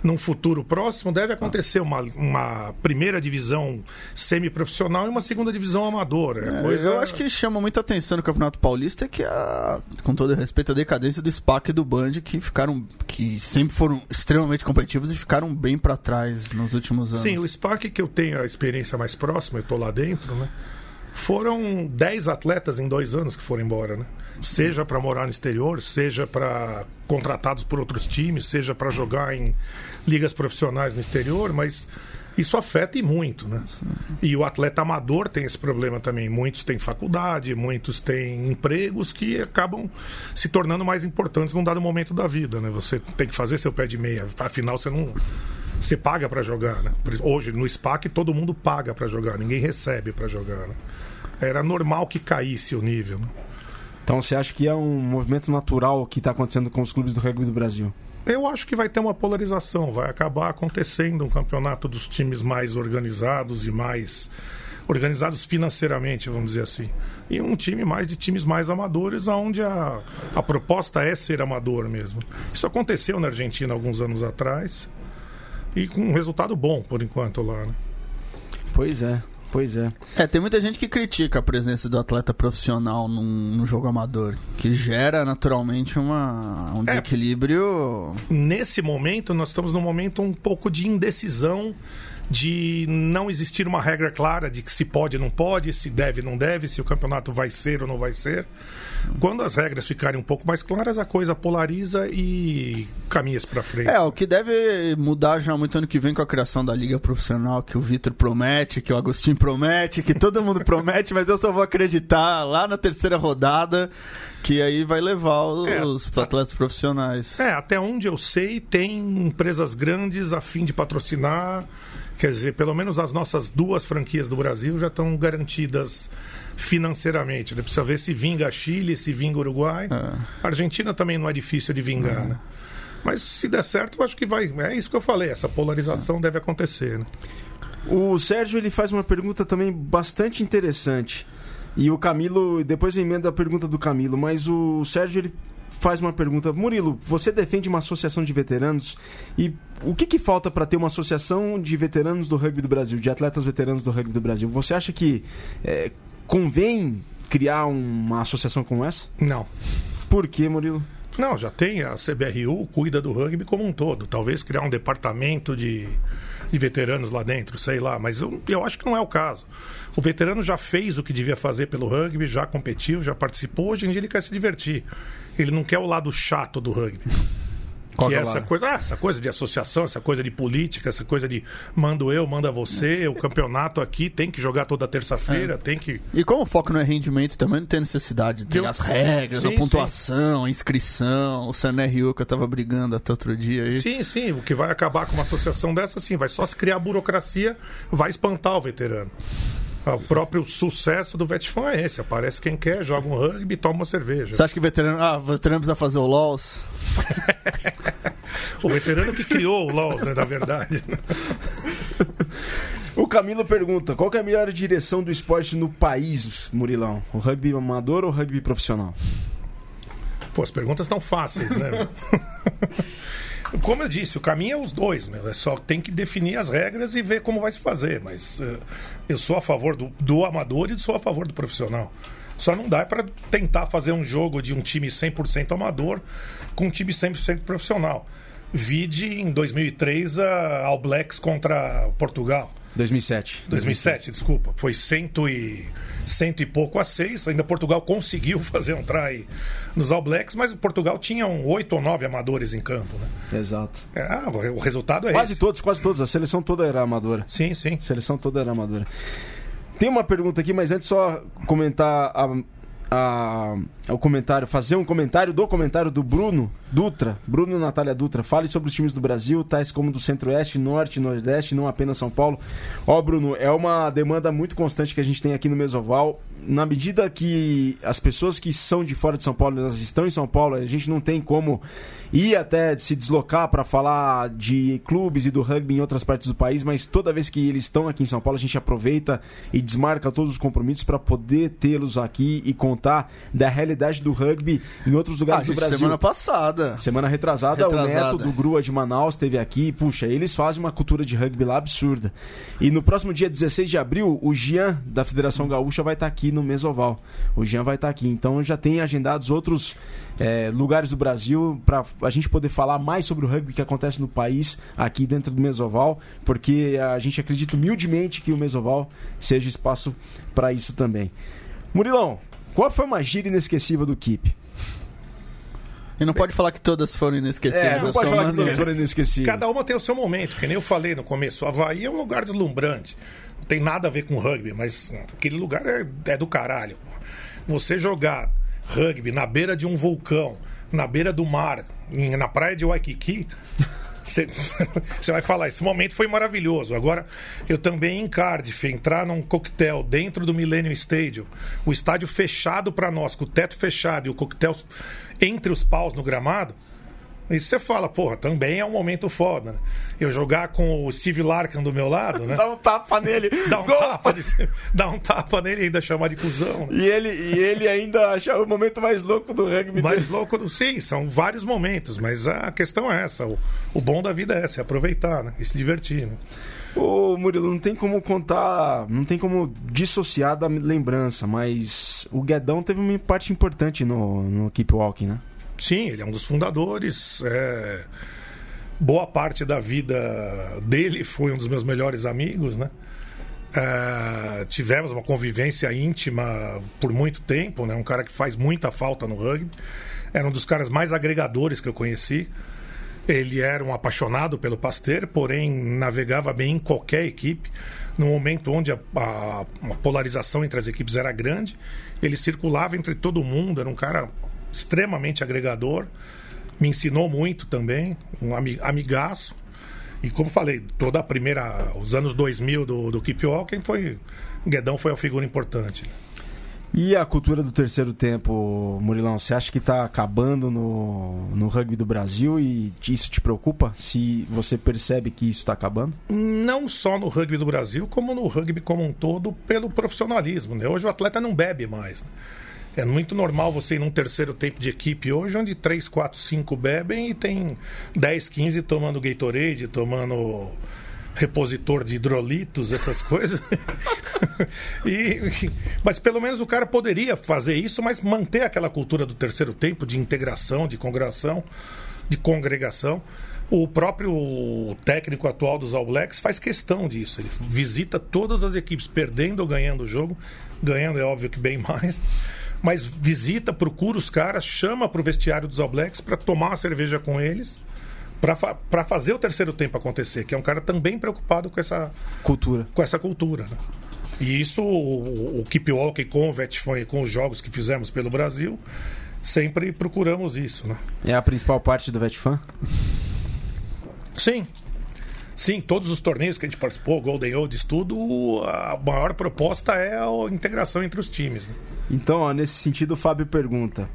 num futuro próximo, deve acontecer uma, uma primeira divisão semiprofissional e uma segunda divisão amadora. É, coisa... Eu acho que chama muita atenção no Campeonato Paulista que, a, com todo respeito, a decadência do SPAC e do Band, que ficaram. que sempre foram extremamente competitivos e ficaram bem para trás nos últimos anos. Sim, o SPAC que eu tenho a experiência mais próxima, eu estou lá dentro, né? Foram 10 atletas em dois anos que foram embora, né? Seja para morar no exterior, seja para contratados por outros times, seja para jogar em ligas profissionais no exterior, mas isso afeta e muito, né? E o atleta amador tem esse problema também. Muitos têm faculdade, muitos têm empregos que acabam se tornando mais importantes num dado momento da vida, né? Você tem que fazer seu pé de meia, afinal você não você paga para jogar, né? Hoje no SPAC todo mundo paga para jogar, ninguém recebe para jogar. Né? Era normal que caísse o nível. Né? Então você acha que é um movimento natural que está acontecendo com os clubes do rugby do Brasil? Eu acho que vai ter uma polarização, vai acabar acontecendo um campeonato dos times mais organizados e mais organizados financeiramente, vamos dizer assim. E um time mais de times mais amadores, onde a, a proposta é ser amador mesmo. Isso aconteceu na Argentina alguns anos atrás e com um resultado bom por enquanto lá. Né? Pois é. Pois é. É, tem muita gente que critica a presença do atleta profissional num, num jogo amador, que gera naturalmente uma, um desequilíbrio. É, nesse momento, nós estamos num momento um pouco de indecisão de não existir uma regra clara de que se pode não pode, se deve não deve, se o campeonato vai ser ou não vai ser. Quando as regras ficarem um pouco mais claras, a coisa polariza e caminha para frente. É, o que deve mudar já muito ano que vem com a criação da liga profissional, que o Vitor promete, que o Agostinho promete, que todo mundo promete, mas eu só vou acreditar lá na terceira rodada que aí vai levar os é, atletas profissionais. É, até onde eu sei, tem empresas grandes a fim de patrocinar. Quer dizer, pelo menos as nossas duas franquias do Brasil já estão garantidas financeiramente. Né? Precisa ver se vinga a Chile, se vinga o Uruguai. É. A Argentina também não é difícil de vingar, uhum. né? Mas se der certo, eu acho que vai. É isso que eu falei, essa polarização Sim. deve acontecer. Né? O Sérgio ele faz uma pergunta também bastante interessante. E o Camilo, depois eu emendo a pergunta do Camilo, mas o Sérgio ele faz uma pergunta. Murilo, você defende uma associação de veteranos e o que, que falta para ter uma associação de veteranos do rugby do Brasil, de atletas veteranos do rugby do Brasil? Você acha que é, convém criar uma associação como essa? Não. Por que, Murilo? Não, já tem. A CBRU cuida do rugby como um todo. Talvez criar um departamento de, de veteranos lá dentro, sei lá. Mas eu, eu acho que não é o caso. O veterano já fez o que devia fazer pelo rugby, já competiu, já participou. Hoje em dia ele quer se divertir. Ele não quer o lado chato do rugby. Qual que é essa coisa, ah, essa coisa de associação, essa coisa de política, essa coisa de mando eu, manda você, o campeonato aqui tem que jogar toda terça-feira, é. tem que. E como o foco não é rendimento, também não tem necessidade. Tem eu... as regras, sim, a pontuação, sim. a inscrição, o CNRU que eu tava brigando até outro dia aí. Sim, sim. O que vai acabar com uma associação dessa, sim, vai só se criar burocracia, vai espantar o veterano. O próprio sucesso do Vetfan é esse. Aparece quem quer, joga um rugby, toma uma cerveja. Você acha que o veterano, ah, o veterano precisa fazer o LOLs? o veterano que criou o LOL, né, na verdade. O Camilo pergunta: qual é a melhor direção do esporte no país, Murilão? O rugby amador ou o rugby profissional? Pô, as perguntas estão fáceis, né? Como eu disse, o caminho é os dois, meu. É só tem que definir as regras e ver como vai se fazer. Mas uh, eu sou a favor do, do amador e sou a favor do profissional. Só não dá para tentar fazer um jogo de um time 100% amador com um time 100% profissional. Vide em 2003 a All Blacks contra Portugal. 2007. 2007, desculpa. Foi cento e, cento e pouco a seis. Ainda Portugal conseguiu fazer um try nos All Blacks, mas Portugal tinha um oito ou nove amadores em campo, né? Exato. É, ah, o resultado é Quase esse. todos, quase todos. A seleção toda era amadora. Sim, sim. A seleção toda era amadora. Tem uma pergunta aqui, mas antes só comentar a, a, o comentário, fazer um comentário do comentário do Bruno Dutra, Bruno Natália Dutra. Fale sobre os times do Brasil, tais como do Centro-Oeste, Norte, Nordeste, não apenas São Paulo. Ó, Bruno, é uma demanda muito constante que a gente tem aqui no Mesoval. Na medida que as pessoas que são de fora de São Paulo, elas estão em São Paulo, a gente não tem como ir até se deslocar para falar de clubes e do rugby em outras partes do país, mas toda vez que eles estão aqui em São Paulo, a gente aproveita e desmarca todos os compromissos para poder tê-los aqui e contar da realidade do rugby em outros lugares Ah, do gente, Brasil. semana passada. Semana retrasada, o Retrasada. Neto do Grua de Manaus esteve aqui. Puxa, eles fazem uma cultura de rugby lá absurda. E no próximo dia 16 de abril, o Jean da Federação Gaúcha vai estar aqui no Mesoval. O Jean vai estar aqui. Então já tem agendados outros é, lugares do Brasil para a gente poder falar mais sobre o rugby que acontece no país aqui dentro do Mesoval, porque a gente acredita humildemente que o Mesoval seja espaço para isso também. Murilão, qual foi uma gira inesquecível do Keep? E não pode falar que todas foram inesquecíveis. É, não pode falar que todas foram inesquecíveis. Cada uma tem o seu momento, que nem eu falei no começo. O Havaí é um lugar deslumbrante. Não tem nada a ver com rugby, mas aquele lugar é, é do caralho. Você jogar rugby na beira de um vulcão, na beira do mar, na praia de Waikiki. Você você vai falar, esse momento foi maravilhoso. Agora, eu também em Cardiff, entrar num coquetel dentro do Millennium Stadium, o estádio fechado para nós, com o teto fechado e o coquetel entre os paus no gramado. Isso você fala, porra, também é um momento foda, né? Eu jogar com o Steve Larkin do meu lado, né? Dá um tapa nele. Dá um, tapa, de- dá um tapa nele e ainda chamar de cuzão. né? E ele, e ele ainda acha o momento mais louco do rugby Mais dele. louco do. Sim, são vários momentos, mas a questão é essa. O, o bom da vida é essa, é aproveitar, né? E se divertir, né? Ô, Murilo, não tem como contar, não tem como dissociar da lembrança, mas o Guedão teve uma parte importante no, no Keep Walking, né? Sim, ele é um dos fundadores. é, Boa parte da vida dele foi um dos meus melhores amigos, né? É, tivemos uma convivência íntima por muito tempo, né? Um cara que faz muita falta no rugby. Era um dos caras mais agregadores que eu conheci. Ele era um apaixonado pelo Pasteur, porém navegava bem em qualquer equipe. No momento onde a, a- a polarização entre as equipes era grande, ele circulava entre todo mundo. Era um cara extremamente agregador. Me ensinou muito também, um ami- amigaço. E como falei, toda a primeira, os anos 2000 do, do Keep Walking foi. Guedão foi uma figura importante. E a cultura do terceiro tempo, Murilão, você acha que está acabando no, no rugby do Brasil e isso te preocupa? Se você percebe que isso está acabando? não só no rugby do Brasil, como no rugby como um todo, pelo profissionalismo. Né? Hoje o atleta não bebe mais. né? É muito normal você ir num terceiro tempo de equipe hoje, onde 3, 4, 5 bebem e tem 10, 15 tomando Gatorade, tomando repositor de hidrolitos, essas coisas. E- mas pelo menos o cara poderia fazer isso, mas manter aquela cultura do terceiro tempo de integração, de congregação, de congregação. O próprio técnico atual dos All Blacks faz questão disso. Ele visita todas as equipes, perdendo ou ganhando o jogo. Ganhando é óbvio que bem mais. Mas visita, procura os caras, chama para o vestiário dos All Blacks para tomar uma cerveja com eles, para fazer o terceiro tempo acontecer. Que é um cara também preocupado com essa, Cultura. com essa cultura. né? E isso, o, o Keep Walking com o Vetfone, com os jogos que fizemos pelo Brasil, sempre procuramos isso. Né? É a principal parte do Vetfan? Sim. Sim, todos os torneios que a gente participou, Golden Olds, tudo, a maior proposta é a integração entre os times. né? Então, ó, nesse sentido, o Fábio pergunta: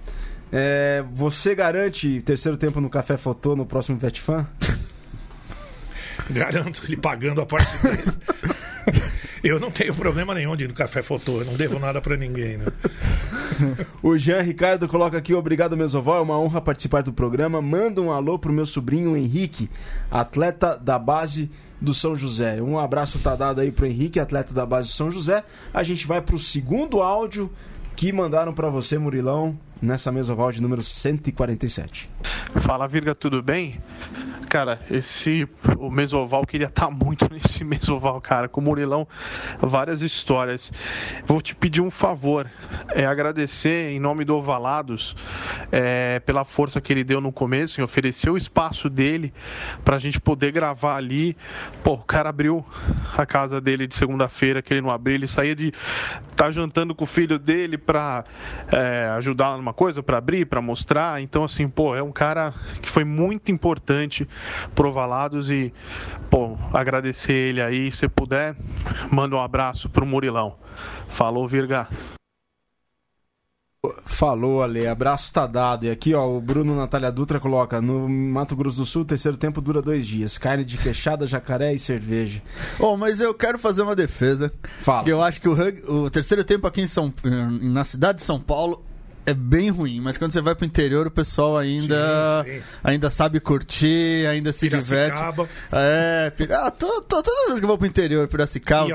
é, Você garante terceiro tempo no Café Fotô no próximo Vetfan? Garanto, ele pagando a parte dele. Eu não tenho problema nenhum de ir no café fotô, eu não devo nada pra ninguém. Né? O Jean Ricardo coloca aqui, obrigado Mesoval, é uma honra participar do programa. Manda um alô pro meu sobrinho Henrique, atleta da base do São José. Um abraço tá dado aí pro Henrique, atleta da base do São José. A gente vai pro segundo áudio que mandaram pra você, Murilão, nessa Mesoval de número 147. Fala Virga, tudo bem? Cara, esse o Mesoval queria estar tá muito nesse Mesoval, cara. Com o Murilão, várias histórias. Vou te pedir um favor, é agradecer em nome do Ovalados é, pela força que ele deu no começo, em oferecer o espaço dele pra gente poder gravar ali. Pô, o cara abriu a casa dele de segunda-feira, que ele não abriu, ele saía de tá jantando com o filho dele pra é, ajudar numa coisa, para abrir, para mostrar. Então, assim, pô, é um cara que foi muito importante pro Ovalados e, pô, agradecer ele aí. Se puder, manda um abraço pro Murilão. Falou, Virga. Falou, Ale. Abraço tá dado. E aqui, ó, o Bruno Natália Dutra coloca: no Mato Grosso do Sul, o terceiro tempo dura dois dias. Carne de queixada, jacaré e cerveja. Oh, mas eu quero fazer uma defesa. Fala. Que eu acho que o, o terceiro tempo aqui em São, na cidade de São Paulo é bem ruim, mas quando você vai pro interior, o pessoal ainda sim, sim. ainda sabe curtir, ainda se diverte. É, ah, tô, tô, toda vez que eu vou pro interior, Piracicaba,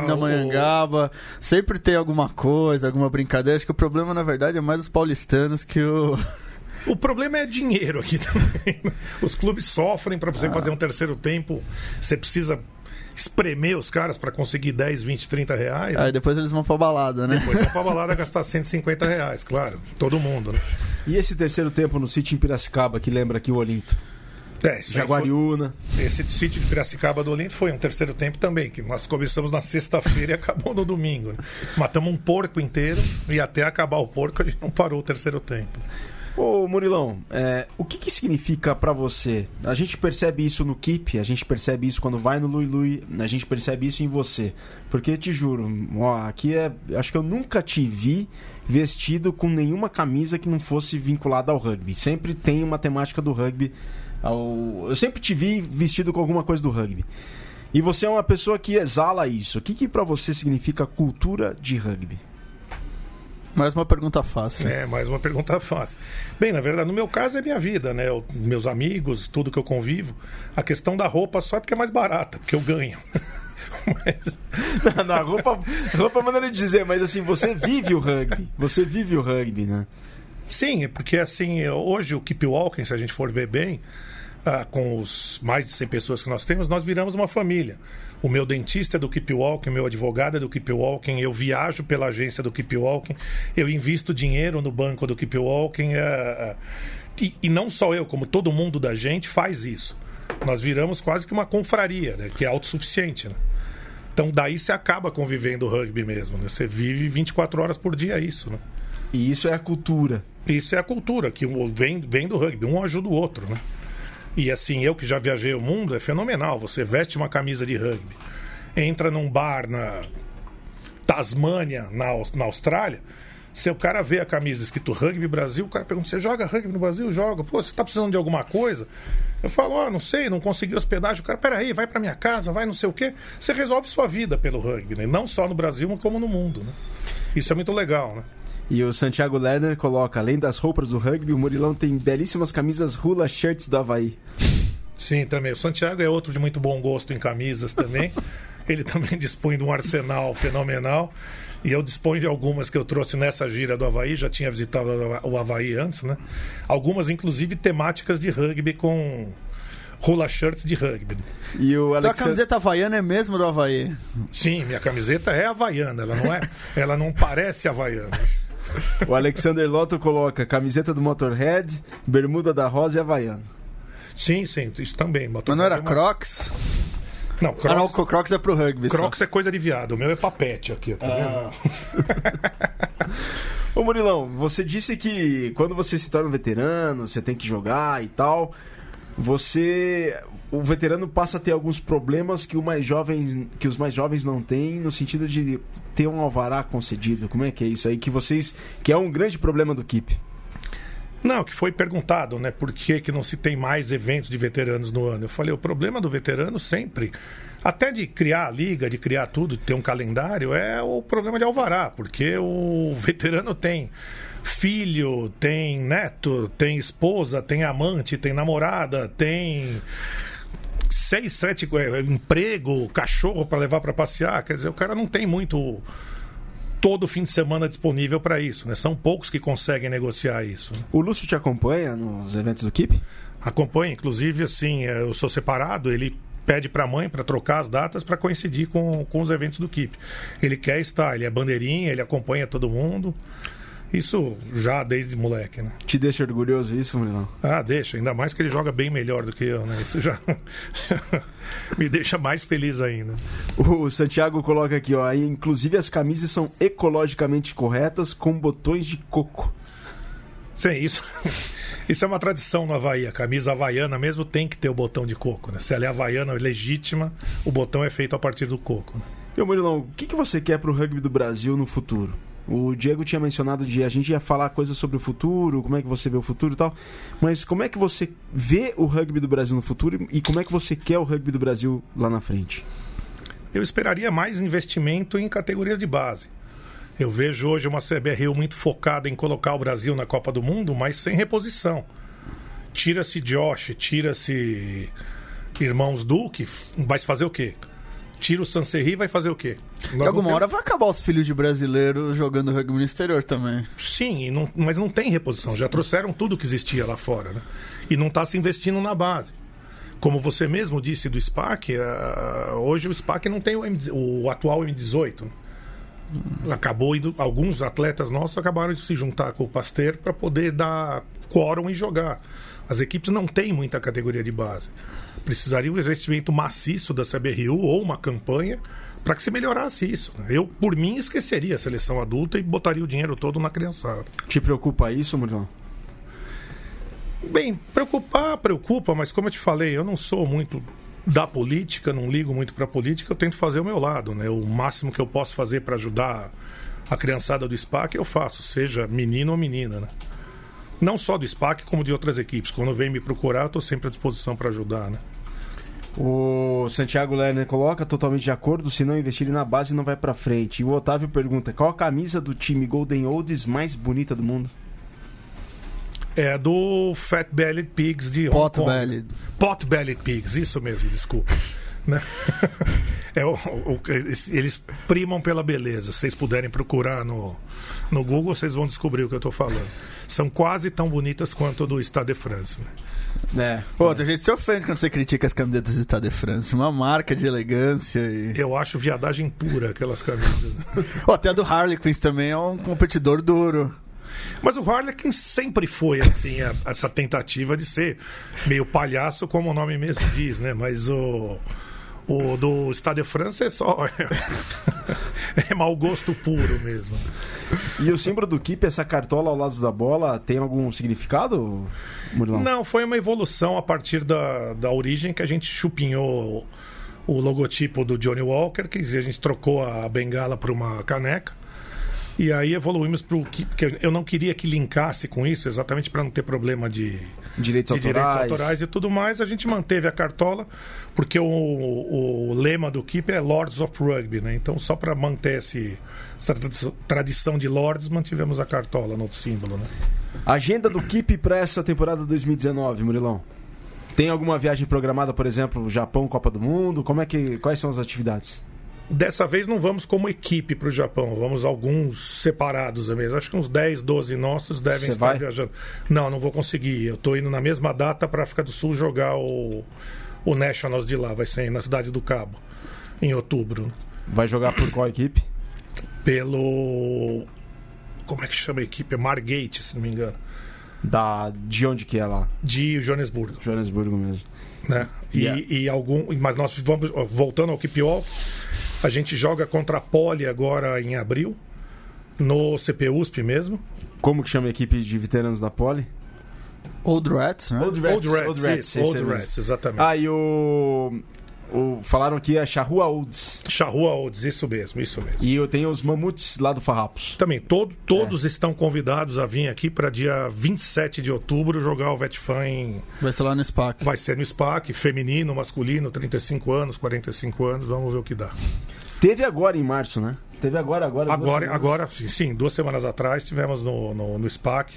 o... sempre tem alguma coisa, alguma brincadeira. Acho que o problema, na verdade, é mais os paulistanos que o. O problema é dinheiro aqui também. Os clubes sofrem para você ah. fazer um terceiro tempo. Você precisa espremer os caras para conseguir 10, 20, 30 reais. Aí depois eles vão pra balada, né? Depois vão pra balada gastar 150 reais, claro. Todo mundo, né? E esse terceiro tempo no sítio em Piracicaba, que lembra aqui o Olinto? É, Jaguariúna. Foi, esse sítio de Piracicaba do Olinto foi um terceiro tempo também, que nós começamos na sexta-feira e acabou no domingo. Né? Matamos um porco inteiro e até acabar o porco a gente não parou o terceiro tempo. Ô Murilão, é, o que, que significa para você? A gente percebe isso no Keep, a gente percebe isso quando vai no Lui Lui, a gente percebe isso em você. Porque te juro, ó, aqui é. Acho que eu nunca te vi vestido com nenhuma camisa que não fosse vinculada ao rugby. Sempre tem uma temática do rugby. Ao, eu sempre te vi vestido com alguma coisa do rugby. E você é uma pessoa que exala isso. O que, que para você significa cultura de rugby? Mais uma pergunta fácil. É, mais uma pergunta fácil. Bem, na verdade, no meu caso é minha vida, né? Eu, meus amigos, tudo que eu convivo. A questão da roupa só é porque é mais barata, porque eu ganho. mas... não, não, roupa, roupa é maneira de dizer, mas assim, você vive o rugby. Você vive o rugby, né? Sim, porque assim, hoje o Keep Walking, se a gente for ver bem, ah, com os mais de 100 pessoas que nós temos, nós viramos uma família. O meu dentista é do Keep Walking, o meu advogado é do Keep Walking, eu viajo pela agência do Keep Walking, eu invisto dinheiro no banco do Keep Walking. Uh, e, e, não só eu, como todo mundo da gente faz isso. Nós viramos quase que uma confraria, né, que é autossuficiente. Né? Então daí você acaba convivendo o rugby mesmo. Né? Você vive 24 horas por dia isso. Né? E isso é a cultura. Isso é a cultura, que vem, vem do rugby. Um ajuda o outro. Né? E assim, eu que já viajei o mundo, é fenomenal. Você veste uma camisa de rugby, entra num bar na Tasmânia, na, na Austrália. Se o cara vê a camisa escrito Rugby Brasil, o cara pergunta: Você joga rugby no Brasil? Joga. Pô, você tá precisando de alguma coisa? Eu falo: Ó, oh, não sei, não consegui hospedagem. O cara: Peraí, vai pra minha casa, vai não sei o quê. Você resolve sua vida pelo rugby, né? Não só no Brasil, mas como no mundo, né? Isso é muito legal, né? E o Santiago Lerner coloca, além das roupas do rugby, o Murilão tem belíssimas camisas Hula Shirts do Havaí. Sim, também. O Santiago é outro de muito bom gosto em camisas também. Ele também dispõe de um arsenal fenomenal. E eu disponho de algumas que eu trouxe nessa gira do Havaí, já tinha visitado o Havaí antes, né? Algumas, inclusive, temáticas de rugby com Hula Shirts de rugby. E o Alex... Tua camiseta havaiana é mesmo do Havaí? Sim, minha camiseta é havaiana, ela não é, ela não parece havaiana. O Alexander Lotto coloca camiseta do Motorhead, bermuda da Rosa e Havaiana. Sim, sim, isso também. Mas não era é uma... Crocs? Não, Crocs, ah, não, Crocs é pro rugby. Crocs só. é coisa de viado. O meu é papete aqui, tá ah. vendo? Ô Murilão, você disse que quando você se torna veterano, você tem que jogar e tal. Você o veterano passa a ter alguns problemas que, o mais jovens, que os mais jovens não têm, no sentido de ter um alvará concedido. Como é que é isso aí? Que vocês. que é um grande problema do KIP. Não, que foi perguntado, né? Por que, que não se tem mais eventos de veteranos no ano? Eu falei, o problema do veterano sempre, até de criar a liga, de criar tudo, ter um calendário, é o problema de alvará, porque o veterano tem filho, tem neto, tem esposa, tem amante, tem namorada, tem seis, sete é, emprego, cachorro para levar para passear. Quer dizer, o cara não tem muito todo fim de semana disponível para isso. Né? São poucos que conseguem negociar isso. Né? O Lúcio te acompanha nos eventos do KIP? Acompanha, inclusive, assim, é, eu sou separado, ele pede para a mãe para trocar as datas para coincidir com, com os eventos do KIP. Ele quer estar, ele é bandeirinha, ele acompanha todo mundo. Isso já desde moleque, né? Te deixa orgulhoso isso, Murilão? Ah, deixa. Ainda mais que ele joga bem melhor do que eu, né? Isso já me deixa mais feliz ainda. O Santiago coloca aqui, ó. Inclusive as camisas são ecologicamente corretas com botões de coco. Sim, isso. Isso é uma tradição no Havaí. A camisa havaiana mesmo tem que ter o botão de coco. Né? Se ela é havaiana legítima, o botão é feito a partir do coco. Né? E, Murilão, o que, que você quer para o rugby do Brasil no futuro? O Diego tinha mencionado de a gente ia falar coisas sobre o futuro, como é que você vê o futuro e tal. Mas como é que você vê o rugby do Brasil no futuro e como é que você quer o rugby do Brasil lá na frente? Eu esperaria mais investimento em categorias de base. Eu vejo hoje uma CBRU muito focada em colocar o Brasil na Copa do Mundo, mas sem reposição. Tira-se Josh, tira-se Irmãos Duque, vai se fazer o quê? Tira o Sanserri vai fazer o quê? Nós alguma hora vai acabar os filhos de brasileiro jogando rugby no exterior também. Sim, não, mas não tem reposição. Já trouxeram tudo que existia lá fora. Né? E não está se investindo na base. Como você mesmo disse do SPAC, uh, hoje o SPAC não tem o, M, o atual M18. Acabou indo, alguns atletas nossos acabaram de se juntar com o Pasteur para poder dar quórum e jogar. As equipes não têm muita categoria de base precisaria um investimento maciço da CBRU ou uma campanha para que se melhorasse isso. Eu, por mim, esqueceria a seleção adulta e botaria o dinheiro todo na criançada. Te preocupa isso, Murilo? Bem, preocupar, preocupa, mas como eu te falei, eu não sou muito da política, não ligo muito para a política, eu tento fazer o meu lado, né? O máximo que eu posso fazer para ajudar a criançada do SPAC eu faço, seja menino ou menina, né? Não só do SPAC, como de outras equipes. Quando vem me procurar, eu estou sempre à disposição para ajudar, né? O Santiago Lerner coloca totalmente de acordo, se não investir na base não vai para frente. E o Otávio pergunta: qual a camisa do time Golden Olds mais bonita do mundo? É do Fat Bellied Pigs de Hong Pot Kong. Bellied. Pot Bellied Pigs, isso mesmo, desculpa. né? é, o, o, eles primam pela beleza. Se vocês puderem procurar no, no Google, vocês vão descobrir o que eu estou falando. São quase tão bonitas quanto do Stade de France. Né? É. Pô, a gente se ofende quando você critica as camisetas do Stade de France. Uma marca de elegância. E... Eu acho viadagem pura aquelas camisas. Pô, até a do Harlequins também é um competidor duro. Mas o Harlequin sempre foi assim, a, essa tentativa de ser meio palhaço, como o nome mesmo diz, né? Mas o. O do de France é só. é mau gosto puro mesmo. E o símbolo do Keep, essa cartola ao lado da bola, tem algum significado, Murilão? Não, foi uma evolução a partir da, da origem que a gente chupinhou o logotipo do Johnny Walker, que a gente trocou a bengala por uma caneca. E aí evoluímos para o que. Porque eu não queria que linkasse com isso, exatamente para não ter problema de, direitos, de autorais. direitos autorais e tudo mais. A gente manteve a cartola, porque o, o, lema do Keep é Lords of Rugby, né? Então, só para manter esse, essa tradição de Lords, mantivemos a cartola no símbolo, né? Agenda do Keep para essa temporada 2019, Murilão? Tem alguma viagem programada, por exemplo, Japão, Copa do Mundo? Como é que, quais são as atividades? Dessa vez não vamos como equipe para o Japão, vamos alguns separados mesmo. Acho que uns 10, 12 nossos devem Cê estar vai? viajando. Não, não vou conseguir. Eu estou indo na mesma data para a África do Sul jogar o, o Nationals de lá, vai ser na Cidade do Cabo, em outubro. Vai jogar por qual equipe? Pelo. Como é que chama a equipe? Margate, se não me engano. Da... De onde que é lá? De Joanesburgo. Joanesburgo mesmo. Né? E, yeah. e algum. Mas nós vamos. Voltando ao Kipiol a gente joga contra a Poli agora em abril, no CPUSP mesmo. Como que chama a equipe de veteranos da Poli? Old Rats, né? Old Rats, Old Rats, Old Rats, Old Rats exatamente. Ah, e o... o... Falaram que é Charrua Olds. Charrua Olds, isso mesmo, isso mesmo. E eu tenho os mamutes lá do Farrapos. Também, todo, todos é. estão convidados a vir aqui para dia 27 de outubro jogar o Vetfan em... Vai ser lá no SPAC. Vai ser no SPAC, feminino, masculino, 35 anos, 45 anos, vamos ver o que dá. Teve agora em março, né? Teve agora, agora. Agora, agora sim, sim, duas semanas atrás tivemos no, no, no SPAC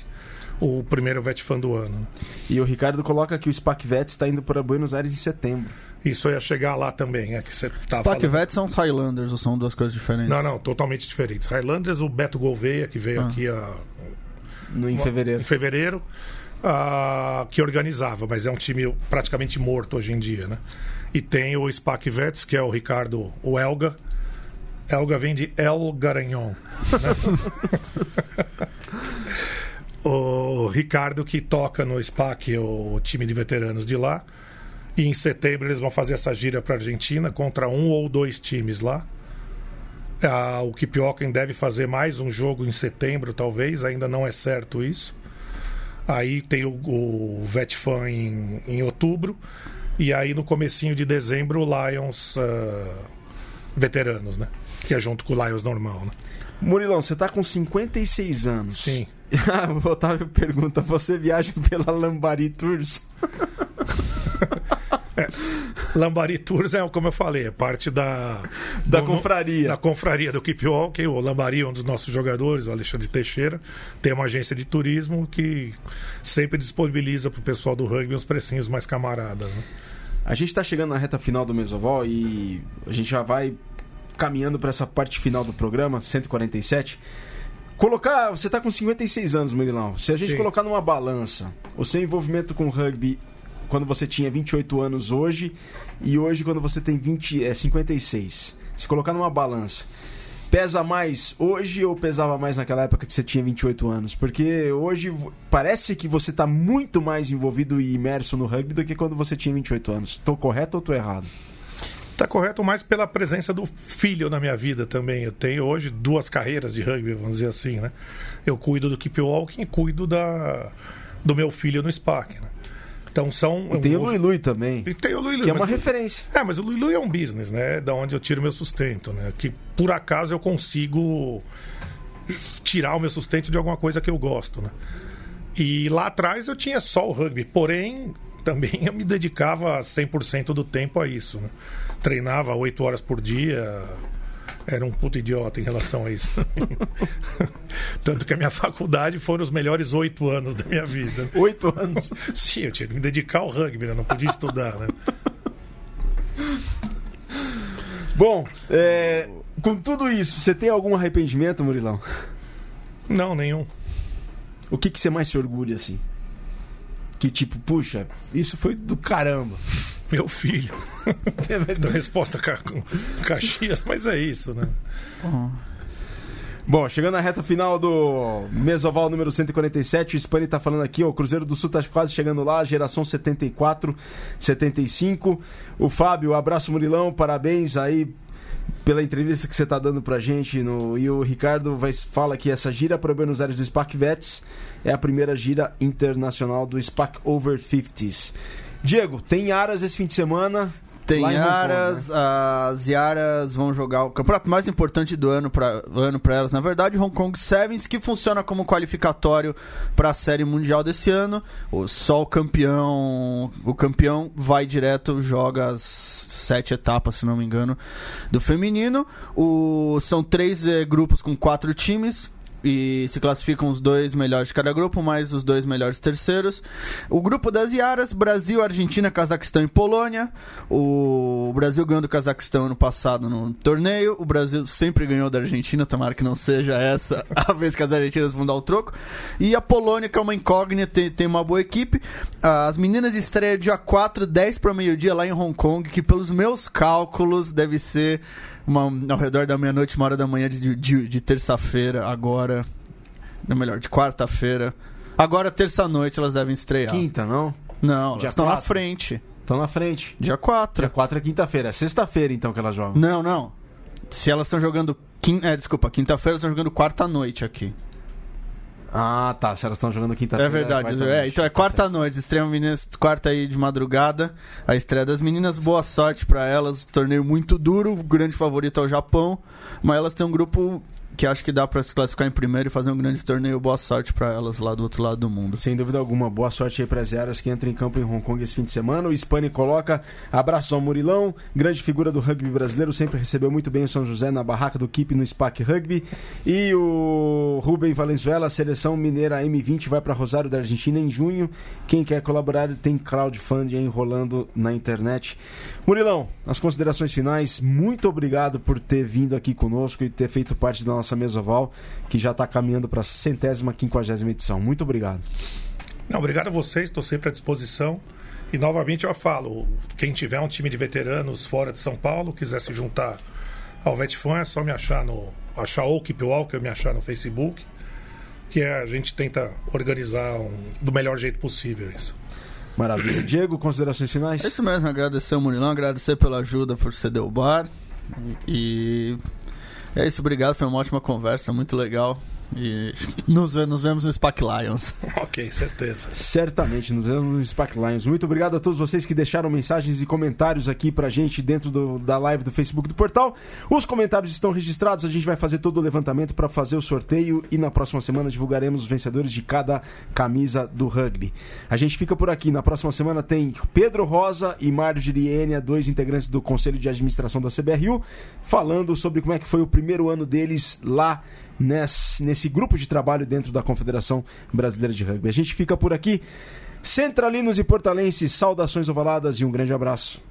o primeiro Vetfan do ano. E o Ricardo coloca que o SPAC Vet está indo para Buenos Aires em setembro. Isso ia chegar lá também, é que você tá SPAC falando. Vet são os Highlanders ou são duas coisas diferentes? Não, não, totalmente diferentes. Highlanders, o Beto Gouveia, que veio Ah. aqui a, No, em em fevereiro. fevereiro, ah, que organizava, mas é um time praticamente morto hoje em dia, né? E tem o SPAC Vets, que é o Ricardo, o Elga. Elga vem de El Garanhon. né? o Ricardo que toca no SPAC, o time de veteranos de lá. E em setembro eles vão fazer essa gira para Argentina contra um ou dois times lá. Ah, o Kipioken deve fazer mais um jogo em setembro, talvez, ainda não é certo isso. Aí tem o, o Vetfan em, em outubro. E aí no comecinho de dezembro o Lions ah, veteranos, né? Que é junto com o Lions normal, né? Murilão, você tá com 56 anos. Sim. o Otávio pergunta: você viaja pela Lambari Tours? Lambari Tours é, como eu falei, é parte da... Da do- confraria. Da confraria do Keep Walking. O Lambari é um dos nossos jogadores, o Alexandre Teixeira. Tem uma agência de turismo que sempre disponibiliza pro pessoal do rugby uns precinhos mais camaradas, né? A gente tá chegando na reta final do Mesoval e a gente já vai caminhando para essa parte final do programa, 147. Colocar, você tá com 56 anos, Murilão. Se a gente Sim. colocar numa balança o seu envolvimento com o rugby quando você tinha 28 anos hoje e hoje quando você tem 20, é, 56. Se colocar numa balança, pesa mais hoje ou pesava mais naquela época que você tinha 28 anos? Porque hoje parece que você tá muito mais envolvido e imerso no rugby do que quando você tinha 28 anos. Tô correto ou tô errado? Tá correto, mas pela presença do filho na minha vida também. Eu tenho hoje duas carreiras de rugby, vamos dizer assim, né? Eu cuido do Keep Walking e cuido da, do meu filho no SPAC, né? Então são... E tem o Lui Lui também, E tem o Lui Lui, que é uma mas- referência. É, mas o Lui Lui é um business, né? Da onde eu tiro meu sustento, né? Que por acaso eu consigo tirar o meu sustento de alguma coisa que eu gosto, né? E lá atrás eu tinha só o rugby, porém também eu me dedicava 100% do tempo a isso, né? Treinava oito horas por dia, era um puto idiota em relação a isso. Tanto que a minha faculdade foram os melhores oito anos da minha vida. Oito anos. Sim, eu tinha que me dedicar ao rugby, né? Não podia estudar, né? Bom, é, com tudo isso, você tem algum arrependimento, Murilão? Não, nenhum. O que, que você mais se orgulha, assim? Que tipo, puxa, isso foi do caramba. Meu filho. Deu resposta ca- com Caxias, mas é isso, né? Bom, chegando na reta final do Mesoval número 147, o Spani tá falando aqui, ó, o Cruzeiro do Sul tá quase chegando lá, geração 74, 75. O Fábio, abraço Murilão, parabéns aí pela entrevista que você tá dando pra gente. No... E o Ricardo vai, fala que essa gira para Buenos Aires do SPAC Vets é a primeira gira internacional do SPAC Over 50s. Diego, tem Aras esse fim de semana. Tem Hong Kong, Yaras, né? as Yaras vão jogar o campeonato mais importante do ano para ano pra elas, na verdade, Hong Kong Sevens, que funciona como qualificatório para a série mundial desse ano. O só o campeão, o campeão vai direto, joga as sete etapas, se não me engano, do feminino. O, são três eh, grupos com quatro times. E se classificam os dois melhores de cada grupo, mais os dois melhores terceiros. O grupo das Iaras, Brasil, Argentina, Cazaquistão e Polônia. O Brasil ganhou do Cazaquistão ano passado no torneio. O Brasil sempre ganhou da Argentina, tomara que não seja essa a vez que as argentinas vão dar o troco. E a Polônia, que é uma incógnita, tem, tem uma boa equipe. As meninas estreiam dia 4, 10 para meio-dia lá em Hong Kong, que pelos meus cálculos deve ser uma, ao redor da meia-noite, uma hora da manhã de, de, de terça-feira, agora. Não, melhor, de quarta-feira. Agora, terça-noite, elas devem estrear. Quinta, não? Não, elas Dia estão na quatro? frente. Estão na frente. Dia 4. Dia 4 é quinta-feira. É sexta-feira, então, que elas jogam. Não, não. Se elas estão jogando. Quin... É, desculpa, quinta-feira elas estão jogando quarta-noite aqui. Ah, tá. Se elas estão jogando quinta-feira. É verdade. É, então é quarta-noite. Estreia meninas quarta aí de madrugada. A estreia das meninas. Boa sorte pra elas. Torneio muito duro. O grande favorito é o Japão. Mas elas têm um grupo que acho que dá para se classificar em primeiro e fazer um grande torneio. Boa sorte para elas lá do outro lado do mundo. Sem dúvida alguma. Boa sorte aí para as Eras que entram em campo em Hong Kong esse fim de semana. O Spani coloca abraço ao Murilão, grande figura do rugby brasileiro, sempre recebeu muito bem o São José na barraca do Keep no SPAC Rugby. E o Rubem Valenzuela, seleção mineira M20 vai para Rosário da Argentina em junho. Quem quer colaborar tem crowdfunding enrolando na internet. Murilão, as considerações finais, muito obrigado por ter vindo aqui conosco e ter feito parte da nossa mesa oval, que já está caminhando para a centésima, quinquagésima edição. Muito obrigado. Não, obrigado a vocês, estou sempre à disposição. E novamente eu falo, quem tiver um time de veteranos fora de São Paulo, quiser se juntar ao Vetfan, é só me achar no. achar o Keep Walker, me achar no Facebook. Que é, a gente tenta organizar um, do melhor jeito possível isso. Maravilha. Diego, considerações finais? É isso mesmo, agradecer ao Murilão, agradecer pela ajuda por ceder o bar. E é isso, obrigado, foi uma ótima conversa, muito legal. E nos, nos vemos no SPAC Lions. ok, certeza. Certamente, nos vemos no SPAC Lions. Muito obrigado a todos vocês que deixaram mensagens e comentários aqui pra gente dentro do, da live do Facebook do portal. Os comentários estão registrados, a gente vai fazer todo o levantamento para fazer o sorteio e na próxima semana divulgaremos os vencedores de cada camisa do rugby. A gente fica por aqui. Na próxima semana tem Pedro Rosa e Mário Girienia, dois integrantes do Conselho de Administração da CBRU, falando sobre como é que foi o primeiro ano deles lá nesse, nesse grupo de trabalho dentro da Confederação Brasileira de Rugby. A gente fica por aqui. Centralinos e portalenses, saudações ovaladas e um grande abraço.